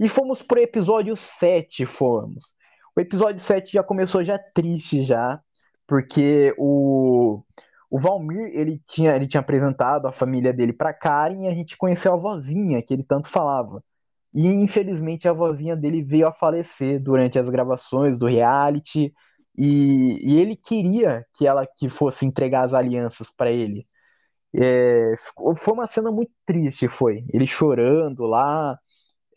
E fomos pro episódio 7, fomos. O episódio 7 já começou já triste já, porque o, o Valmir, ele tinha, ele tinha apresentado a família dele para Karen e a gente conheceu a vozinha que ele tanto falava. E infelizmente a vozinha dele veio a falecer durante as gravações do reality e, e ele queria que ela que fosse entregar as alianças para ele. É, foi uma cena muito triste, foi. Ele chorando lá,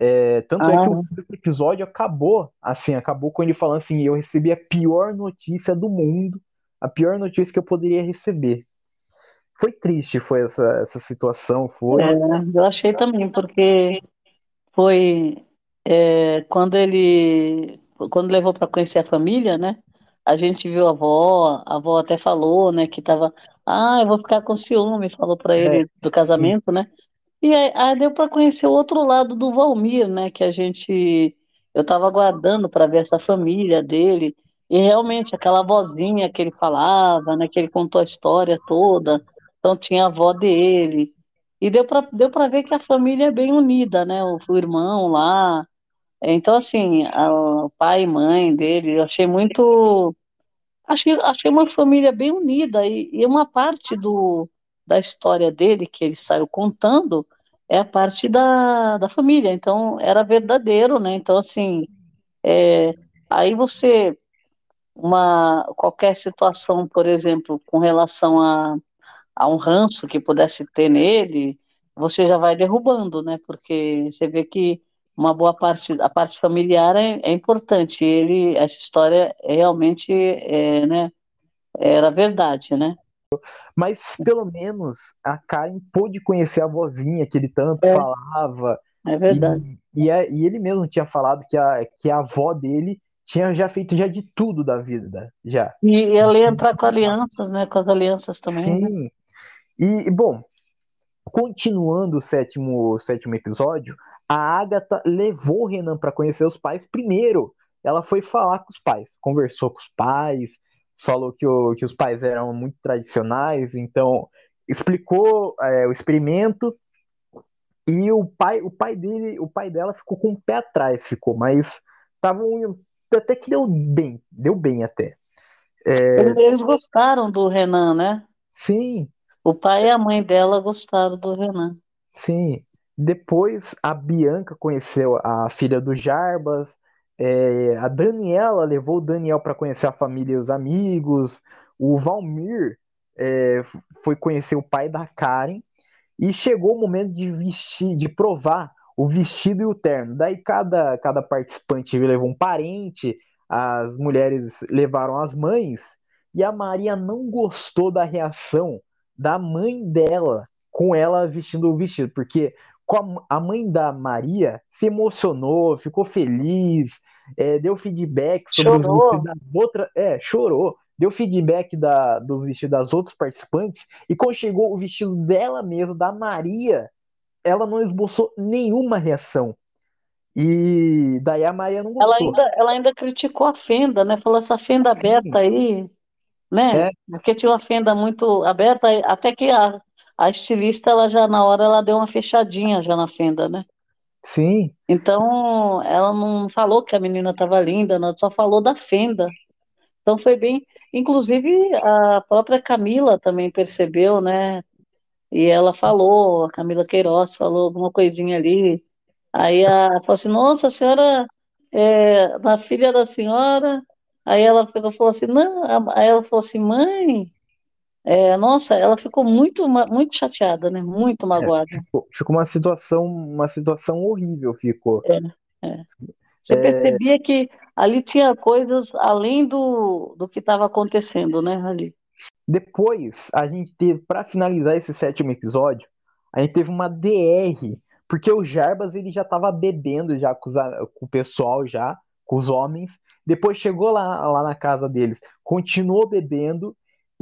é, tanto ah. é que o ah. episódio acabou assim, acabou com ele falando assim, eu recebi a pior notícia do mundo, a pior notícia que eu poderia receber. Foi triste, foi essa, essa situação, foi. É, eu achei também, porque foi é, quando ele quando levou para conhecer a família, né? A gente viu a avó, a avó até falou, né, que tava, ah, eu vou ficar com ciúme, falou para ele é, do casamento, né? E aí, aí deu para conhecer o outro lado do Valmir, né? Que a gente. Eu estava aguardando para ver essa família dele. E realmente, aquela vozinha que ele falava, né? Que ele contou a história toda. Então, tinha a avó dele. E deu para deu ver que a família é bem unida, né? O, o irmão lá. Então, assim, o pai e mãe dele, eu achei muito. Achei, achei uma família bem unida. E, e uma parte do, da história dele que ele saiu contando é a parte da, da família, então era verdadeiro, né? Então, assim, é, aí você, uma, qualquer situação, por exemplo, com relação a, a um ranço que pudesse ter nele, você já vai derrubando, né? Porque você vê que uma boa parte, a parte familiar é, é importante. Ele, essa história realmente, é, né? Era verdade, né? Mas pelo menos a Karen pôde conhecer a vozinha que ele tanto é. falava. É verdade. E, e, é, e, ele mesmo tinha falado que a, que a avó dele tinha já feito já de tudo da vida, já. E ela ia entrar com alianças, né? Com as alianças também. Né? Sim. Né? E, bom, continuando o sétimo, o sétimo episódio, a Agatha levou o Renan para conhecer os pais primeiro. Ela foi falar com os pais, conversou com os pais, falou que, o, que os pais eram muito tradicionais, então explicou é, o experimento E o pai, o pai dele, o pai dela ficou com o pé atrás, ficou, mas estavam até que deu bem, deu bem até. É... Eles, eles, gostaram do Renan, né? Sim. O pai e a mãe dela gostaram do Renan. Sim. Depois a Bianca conheceu a filha do Jarbas. É, a Daniela levou o Daniel para conhecer a família e os amigos. O Valmir é, foi conhecer o pai da Karen. E chegou o momento de vestir, de provar o vestido e o terno. Daí cada, cada participante levou um parente, as mulheres levaram as mães, e a Maria não gostou da reação da mãe dela com ela vestindo o vestido, porque a mãe da Maria se emocionou, ficou feliz, é, deu feedback sobre chorou. os vestidos da outra, é, chorou, deu feedback da, do vestido das outras participantes, e quando chegou o vestido dela mesmo, da Maria, ela não esboçou nenhuma reação. E daí a Maria não gostou. Ela ainda, ela ainda criticou a fenda, né? Falou essa fenda aberta aí, né? É. Porque tinha uma fenda muito aberta, até que a, a estilista, ela já na hora, ela deu uma fechadinha já na fenda, né? Sim. Então, ela não falou que a menina estava linda, ela só falou da fenda. Então foi bem. Inclusive, a própria Camila também percebeu, né? E ela falou, a Camila Queiroz falou alguma coisinha ali. Aí a falou assim, nossa, a senhora é da filha da senhora. Aí ela falou assim, não, aí ela falou assim, mãe, é, nossa, ela ficou muito, muito chateada, né? Muito é, magoada. É, ficou, ficou, uma situação, uma situação horrível, ficou. É, é. Você percebia que ali tinha coisas além do, do que estava acontecendo, né, ali. Depois, a gente teve, para finalizar esse sétimo episódio, a gente teve uma DR, porque o Jarbas ele já tava bebendo já com, os, com o pessoal já, com os homens. Depois chegou lá, lá na casa deles, continuou bebendo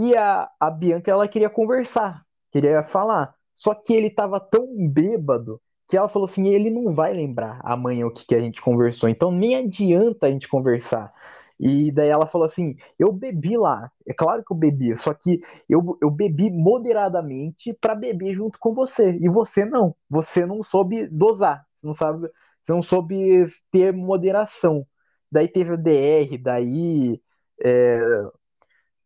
e a, a Bianca ela queria conversar, queria falar. Só que ele tava tão bêbado que ela falou assim: ele não vai lembrar amanhã o que, que a gente conversou, então nem adianta a gente conversar. E daí ela falou assim: eu bebi lá, é claro que eu bebi, só que eu, eu bebi moderadamente para beber junto com você. E você não, você não soube dosar, você não sabe, você não soube ter moderação. Daí teve a DR, daí. É...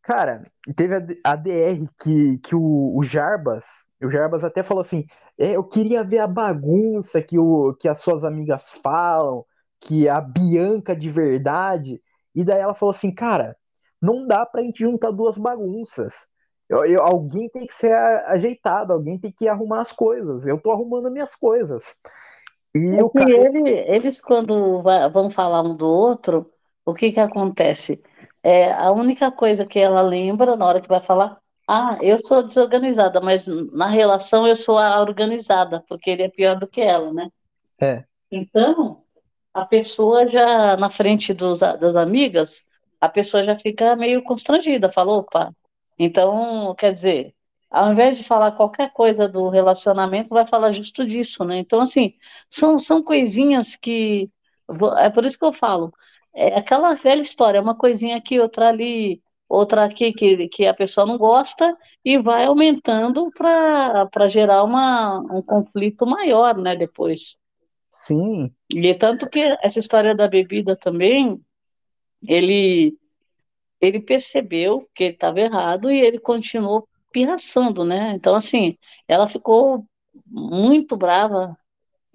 Cara, teve a, a DR que, que o, o Jarbas, o Jarbas até falou assim: é, eu queria ver a bagunça que, o, que as suas amigas falam, que a Bianca de verdade. E daí ela falou assim, cara, não dá pra gente juntar duas bagunças. Eu, eu, alguém tem que ser ajeitado, alguém tem que arrumar as coisas. Eu tô arrumando minhas coisas. E é o cara... ele, eles, quando vão falar um do outro, o que que acontece? É, a única coisa que ela lembra na hora que vai falar, ah, eu sou desorganizada, mas na relação eu sou a organizada, porque ele é pior do que ela, né? É. Então, a pessoa já, na frente dos, das amigas, a pessoa já fica meio constrangida, fala, opa. Então, quer dizer, ao invés de falar qualquer coisa do relacionamento, vai falar justo disso, né? Então, assim, são, são coisinhas que. É por isso que eu falo. É aquela velha história, uma coisinha aqui, outra ali, outra aqui que, que a pessoa não gosta, e vai aumentando para gerar uma, um conflito maior, né, depois. Sim. E tanto que essa história da bebida também, ele ele percebeu que ele estava errado e ele continuou pirraçando, né? Então, assim, ela ficou muito brava.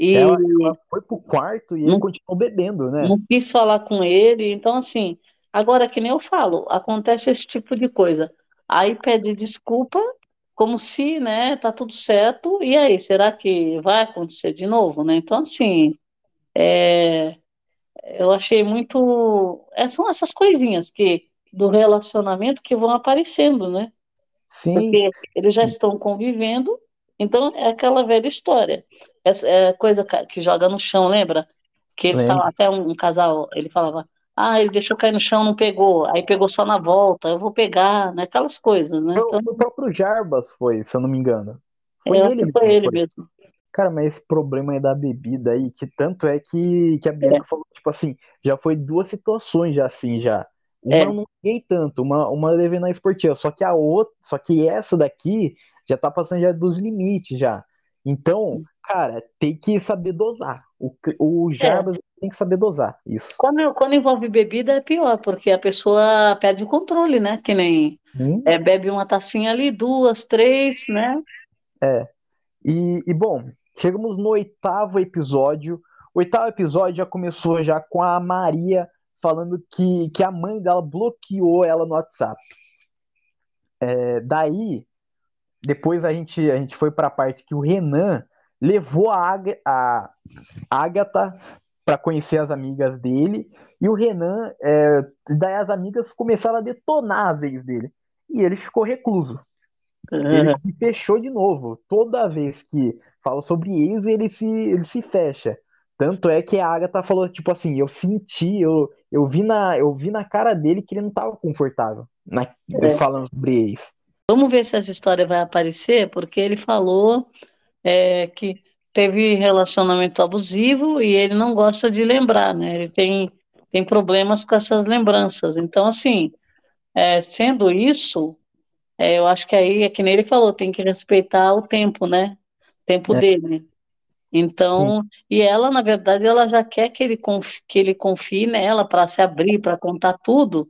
E ela, ela foi pro quarto e não, ele continuou bebendo, né? Não quis falar com ele. Então, assim, agora que nem eu falo, acontece esse tipo de coisa. Aí pede desculpa como se, né, tá tudo certo, e aí, será que vai acontecer de novo, né? Então, assim, é, eu achei muito, é, são essas coisinhas que, do relacionamento que vão aparecendo, né? Sim. Porque eles já estão convivendo, então é aquela velha história, é, é coisa que joga no chão, lembra? Que eles estavam, até um, um casal, ele falava, ah, ele deixou cair no chão, não pegou. Aí pegou só na volta. Eu vou pegar, né? Aquelas coisas, né? Então... O próprio Jarbas foi, se eu não me engano. Foi eu ele, foi ele foi. mesmo. Cara, mas esse problema aí da bebida aí, que tanto é que, que a Bianca é. falou, tipo assim, já foi duas situações já assim, já. Uma é. eu não peguei tanto, uma, uma levei na esportiva, só que a outra, só que essa daqui já tá passando já dos limites já. Então, cara, tem que saber dosar. O, o Jarbas é. tem que saber dosar isso. Quando, quando envolve bebida é pior, porque a pessoa perde o controle, né? Que nem hum? é, bebe uma tacinha ali, duas, três, né? É. E, e bom, chegamos no oitavo episódio. O oitavo episódio já começou já com a Maria falando que, que a mãe dela bloqueou ela no WhatsApp. É, daí, depois a gente, a gente foi para a parte que o Renan levou a, Ag a Agatha para conhecer as amigas dele, e o Renan, é, daí as amigas começaram a detonar as ex dele, e ele ficou recluso. Ele se fechou de novo. Toda vez que fala sobre ex, ele se, ele se fecha. Tanto é que a Agatha falou, tipo assim, eu senti, eu, eu, vi, na, eu vi na cara dele que ele não estava confortável na, é. falando sobre ex. Vamos ver se essa história vai aparecer, porque ele falou é, que teve relacionamento abusivo e ele não gosta de lembrar, né? Ele tem, tem problemas com essas lembranças. Então, assim, é, sendo isso, é, eu acho que aí é que nem ele falou, tem que respeitar o tempo, né? O tempo é. dele. Então, Sim. e ela, na verdade, ela já quer que ele confie, que ele confie nela para se abrir, para contar tudo.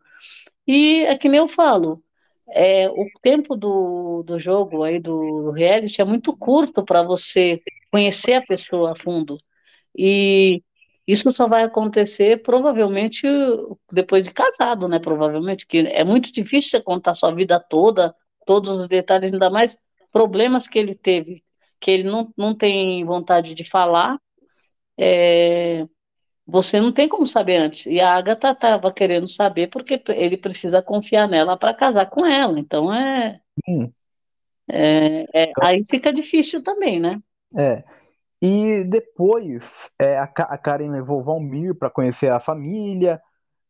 E é que nem eu falo, é, o tempo do, do jogo aí do reality é muito curto para você conhecer a pessoa a fundo. E isso só vai acontecer provavelmente depois de casado, né? Provavelmente, que é muito difícil você contar sua vida toda, todos os detalhes, ainda mais problemas que ele teve, que ele não, não tem vontade de falar. É, você não tem como saber antes. E a Agatha estava querendo saber porque ele precisa confiar nela para casar com ela. Então é, hum. é, é, Aí fica difícil também, né? É. E depois é, a, a Karen levou o Valmir para conhecer a família.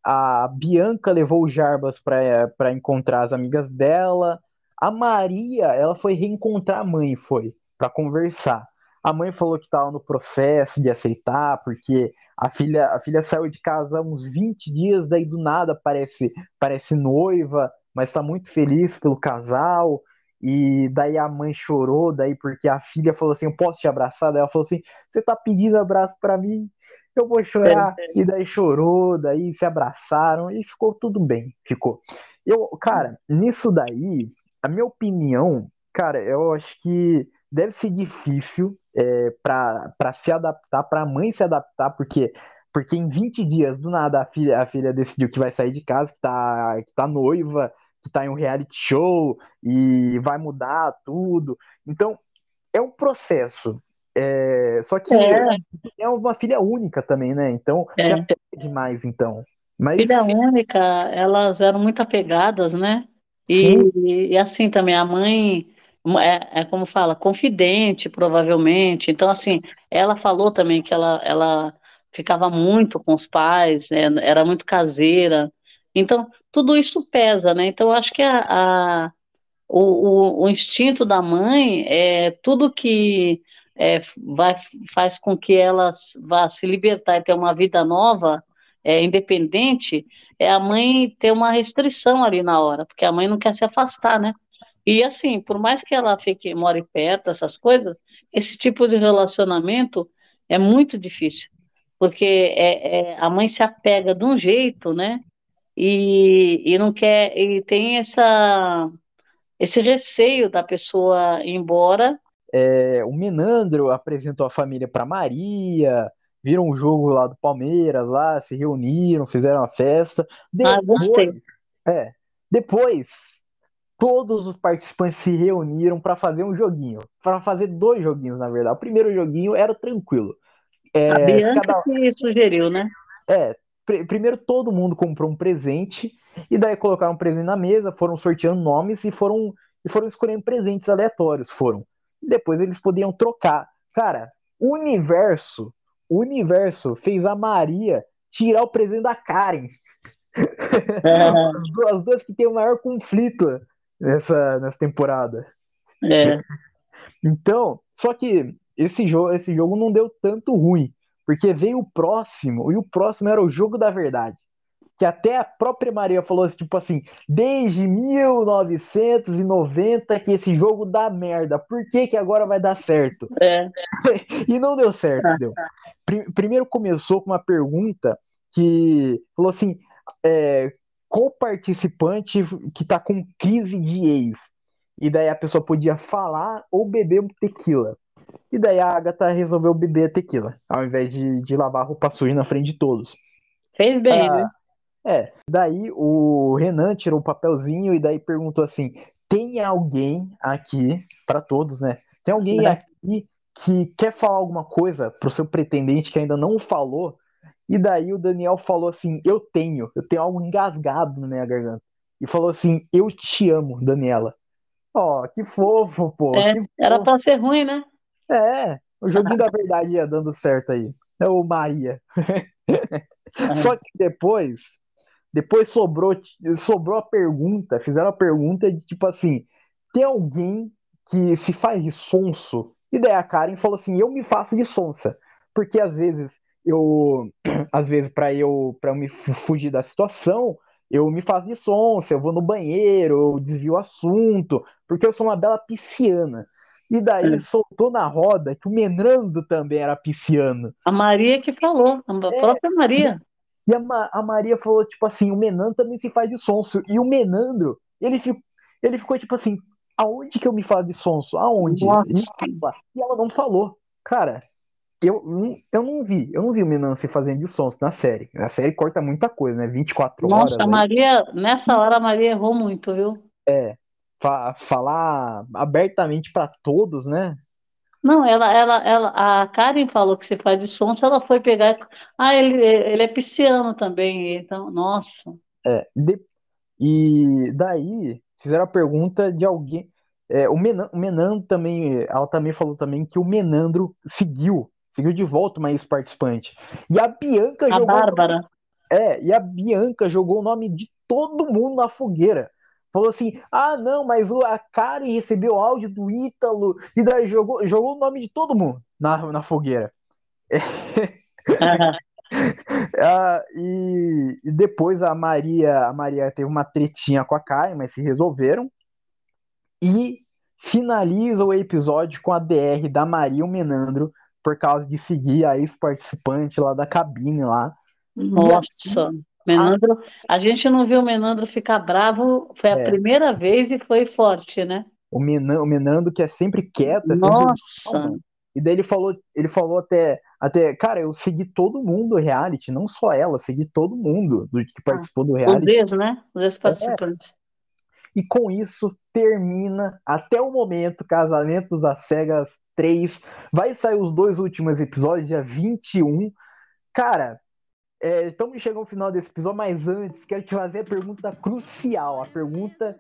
A Bianca levou o Jarbas para encontrar as amigas dela. A Maria, ela foi reencontrar a mãe, foi, para conversar. A mãe falou que estava no processo de aceitar, porque a filha, a filha saiu de casa há uns 20 dias, daí do nada parece, parece noiva, mas está muito feliz pelo casal. E daí a mãe chorou, daí porque a filha falou assim: Eu posso te abraçar? Daí ela falou assim: Você tá pedindo abraço para mim? Eu vou chorar. É, é. E daí chorou, daí se abraçaram e ficou tudo bem. Ficou. Eu, cara, nisso daí, a minha opinião, cara, eu acho que deve ser difícil é, para se adaptar, para a mãe se adaptar, porque porque em 20 dias, do nada, a filha, a filha decidiu que vai sair de casa, que tá, que tá noiva, que tá em um reality show e vai mudar tudo. Então, é um processo. É, só que é. é uma filha única também, né? Então, é. se apega demais, então. Mas... Filha única, elas eram muito apegadas, né? E, e, assim também, a mãe é, é, como fala, confidente, provavelmente. Então, assim, ela falou também que ela, ela ficava muito com os pais, né, era muito caseira. Então, tudo isso pesa, né? Então, acho que a, a o, o, o, instinto da mãe é tudo que é, vai, faz com que ela vá se libertar e ter uma vida nova, é, independente, é a mãe ter uma restrição ali na hora, porque a mãe não quer se afastar, né? E assim, por mais que ela fique, more perto, essas coisas, esse tipo de relacionamento é muito difícil, porque é, é, a mãe se apega de um jeito, né? E, e não quer, e tem essa, esse receio da pessoa ir embora. É, o Menandro apresentou a família para Maria, viram um jogo lá do Palmeiras, lá se reuniram, fizeram uma festa. Depois, ah, gostei. É, depois todos os participantes se reuniram para fazer um joguinho, para fazer dois joguinhos, na verdade. O primeiro joguinho era tranquilo. É, a Bianca cada... que sugeriu, né? É, pr primeiro todo mundo comprou um presente e daí colocaram um presente na mesa, foram sorteando nomes e foram e foram escolhendo presentes aleatórios, foram. E depois eles podiam trocar. Cara, o universo, o universo fez a Maria tirar o presente da Karen. É. as, duas, as duas que têm o maior conflito nessa, nessa temporada. É. então, só que esse jogo, esse jogo não deu tanto ruim, porque veio o próximo, e o próximo era o jogo da verdade. que até a própria Maria falou assim, tipo assim, desde 1990 que esse jogo dá merda, por que que agora vai dar certo? É. e não deu certo, deu. Primeiro começou com uma pergunta que falou assim, é, qual participante que tá com crise de ex? E daí a pessoa podia falar ou beber um tequila. E daí a Agatha resolveu beber tequila, ao invés de, de lavar roupa suja na frente de todos. Fez bem, ah, né? É, daí o Renan tirou o papelzinho e daí perguntou assim: tem alguém aqui, para todos, né? Tem alguém é. aqui que quer falar alguma coisa pro seu pretendente que ainda não falou? E daí o Daniel falou assim: eu tenho, eu tenho algo engasgado na minha garganta. E falou assim: eu te amo, Daniela. Ó, oh, que fofo, pô. É, fofo. Era pra ser ruim, né? É, o joguinho da verdade ia dando certo aí. É o Maria. Só que depois depois sobrou, sobrou a pergunta, fizeram a pergunta de tipo assim: tem alguém que se faz de sonso? E daí a Karen falou assim: eu me faço de sonsa. Porque às vezes eu, às vezes, para eu, pra eu me fugir da situação, eu me faço de sonsa, eu vou no banheiro, eu desvio o assunto, porque eu sou uma bela pisciana. E daí é. soltou na roda que o Menando também era pisciano. A Maria que falou, a é, própria Maria. E a, a Maria falou, tipo assim, o Menandro também se faz de sonso. E o Menandro, ele, fico, ele ficou tipo assim, aonde que eu me falo de sonso? Aonde? E ela não falou. Cara, eu, eu não vi, eu não vi o Menandro se fazendo de sonso na série. A série corta muita coisa, né? 24 Nossa, horas. Nossa, a Maria, nessa hora a Maria errou muito, viu? É. Fa falar abertamente para todos, né? Não, ela, ela, ela, a Karen falou que você faz de som, se ela foi pegar. Ah, ele, ele é pisciano também, então, nossa. É, de, e daí fizeram a pergunta de alguém. É, o, Menan, o Menandro também, ela também falou também que o Menandro seguiu, seguiu de volta uma ex-participante. E a Bianca a jogou. Bárbara. É, e a Bianca jogou o nome de todo mundo na fogueira falou assim: ah, não, mas a Karen recebeu áudio do Ítalo e daí jogou, jogou o nome de todo mundo na, na fogueira. ah, e, e, depois a Maria, a Maria teve uma tretinha com a Karen, mas se resolveram. E finaliza o episódio com a DR da Maria o Menandro por causa de seguir a ex-participante lá da cabine lá. Nossa! Menandro, a gente não viu o Menandro ficar bravo, foi a é. primeira vez e foi forte, né? O Menandro, o Menandro que é sempre quieto, é Nossa. Sempre... E daí ele falou, ele falou até, até, cara, eu segui todo mundo do reality, não só ela, eu segui todo mundo do que participou ah, do reality. Os ex, né? Os ex-participantes. É. E com isso termina até o momento Casamentos às Cegas 3. Vai sair os dois últimos episódios, dia 21. Cara, é, estamos chegando ao final desse episódio, mas antes quero te fazer a pergunta crucial, a pergunta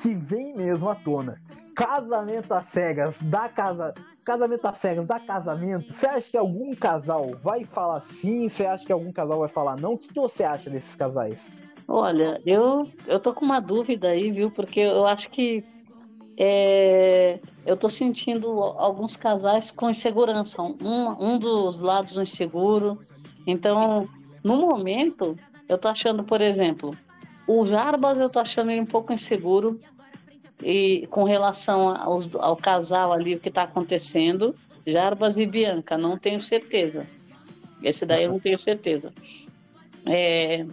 que vem mesmo à tona. Casamento às cegas, da casa. Casamento às cegas, da casamento. Você acha que algum casal vai falar sim? Você acha que algum casal vai falar não? O que você acha desses casais? Olha, eu, eu tô com uma dúvida aí, viu? Porque eu acho que é, eu tô sentindo alguns casais com insegurança. Um, um dos lados inseguro. Então, no momento, eu tô achando, por exemplo, o Jarbas eu tô achando ele um pouco inseguro e com relação aos, ao casal ali, o que está acontecendo, Jarbas e Bianca, não tenho certeza. Esse daí eu não tenho certeza. É,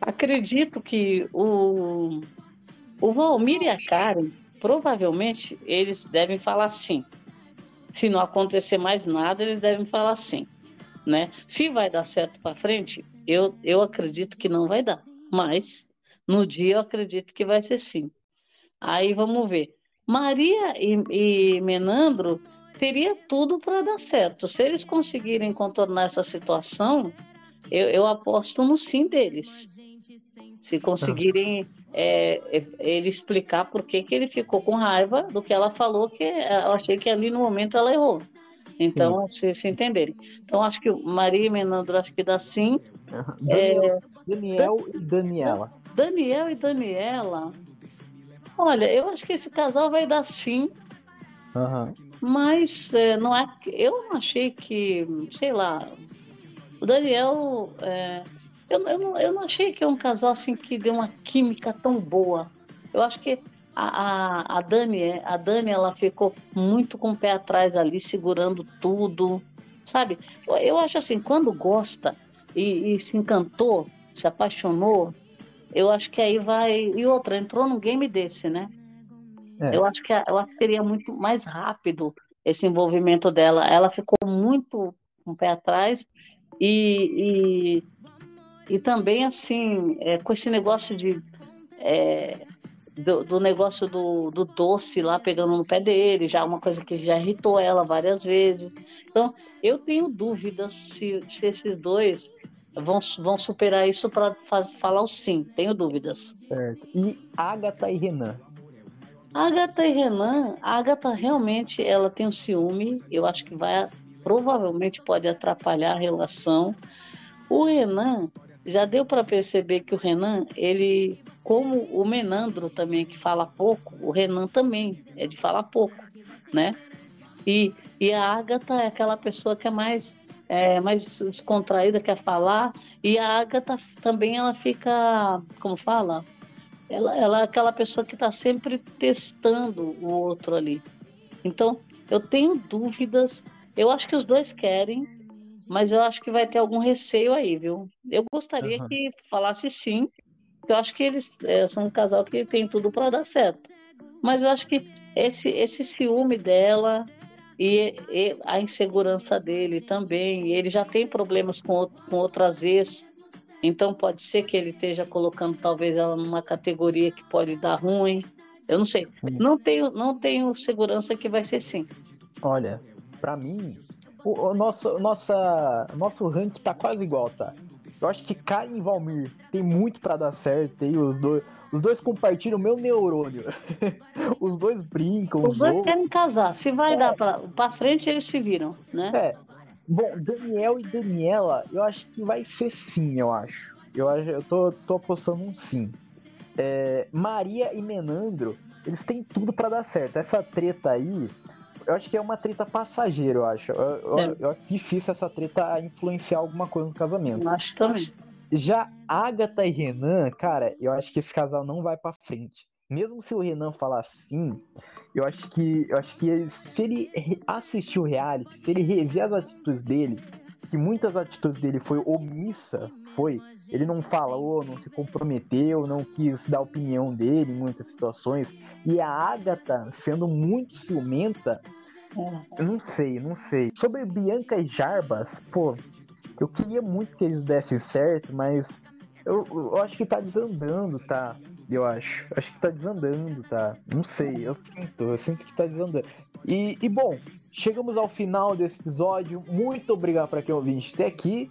acredito que o, o Valmir e a Karen, provavelmente, eles devem falar sim. Se não acontecer mais nada, eles devem falar sim né? Se vai dar certo para frente, eu, eu acredito que não vai dar, mas no dia eu acredito que vai ser sim. Aí vamos ver. Maria e, e Menandro teria tudo para dar certo. Se eles conseguirem contornar essa situação, eu, eu aposto no sim deles. Se conseguirem é, é, ele explicar por que, que ele ficou com raiva do que ela falou, que eu achei que ali no momento ela errou. Então, se, se entenderem. Então, acho que Maria e Menandro, acho que dá sim. Daniel, é... Daniel e Daniela. Daniel e Daniela. Olha, eu acho que esse casal vai dar sim. Uhum. Mas é, não é, eu não achei que, sei lá, o Daniel. É, eu, eu, não, eu não achei que é um casal assim que deu uma química tão boa. Eu acho que a, a, a Dani, a Dani, ela ficou muito com o pé atrás ali, segurando tudo, sabe? Eu, eu acho assim, quando gosta e, e se encantou, se apaixonou, eu acho que aí vai. E outra, entrou num game desse, né? É. Eu acho que eu acho que seria muito mais rápido esse envolvimento dela. Ela ficou muito com o pé atrás e, e, e também assim, é, com esse negócio de é, do, do, negócio do, do doce lá pegando no pé dele, já uma coisa que já irritou ela várias vezes. Então, eu tenho dúvidas se, se esses dois vão, vão superar isso para falar o sim, tenho dúvidas. Certo. E Agatha e Renan? Agatha e Renan, a Agatha realmente ela tem um ciúme, eu acho que vai provavelmente pode atrapalhar a relação. O Renan, já deu para perceber que o Renan, ele, como o Menandro também, que fala pouco, o Renan também é de falar pouco, né? E, e a Agatha é aquela pessoa que é mais, é, mais descontraída, quer falar, e a Agatha também ela fica, como fala? Ela, ela é aquela pessoa que está sempre testando o outro ali. Então, eu tenho dúvidas. Eu acho que os dois querem, mas eu acho que vai ter algum receio aí, viu? Eu gostaria uhum. que falasse sim, porque eu acho que eles é, são um casal que tem tudo para dar certo. Mas eu acho que esse, esse ciúme dela e, e, a insegurança dele também, ele já tem problemas com, com outras ex, então pode ser que ele esteja colocando talvez ela numa categoria que pode dar ruim. Eu não sei. Não tenho, não tenho segurança que vai ser sim. Olha, para mim, o, o, nosso, nossa, nosso ranking tá quase igual, tá? Eu acho que Karen e Valmir tem muito para dar certo. Tem os dois, os dois compartilham o meu neurônio. os dois brincam. Os, os dois querem casar. Se vai é. dar pra, pra frente, eles se viram, né? É. Bom, Daniel e Daniela, eu acho que vai ser sim, eu acho. Eu, eu tô, tô apostando um sim. É, Maria e Menandro, eles têm tudo para dar certo. Essa treta aí, eu acho que é uma treta passageira, eu acho. Eu, é. eu, acho difícil essa treta influenciar alguma coisa no casamento. Eu acho também. Já Agatha e Renan, cara, eu acho que esse casal não vai para frente. Mesmo se o Renan falar sim, eu acho que eu acho que ele, se ele assistir o reality, se ele rever as atitudes dele, que muitas atitudes dele foi omissa, foi, ele não falou, não se comprometeu, não quis dar opinião dele em muitas situações, e a Agatha sendo muito ciumenta. Não sei, não sei. Sobre Bianca e Jarbas, pô, eu queria muito que eles dessem certo, mas eu, eu acho que tá desandando, tá? Eu acho. Acho que tá desandando, tá? Não sei, eu sinto, eu sinto que tá desandando. E, e bom, chegamos ao final desse episódio. Muito obrigado para quem ouviu até aqui.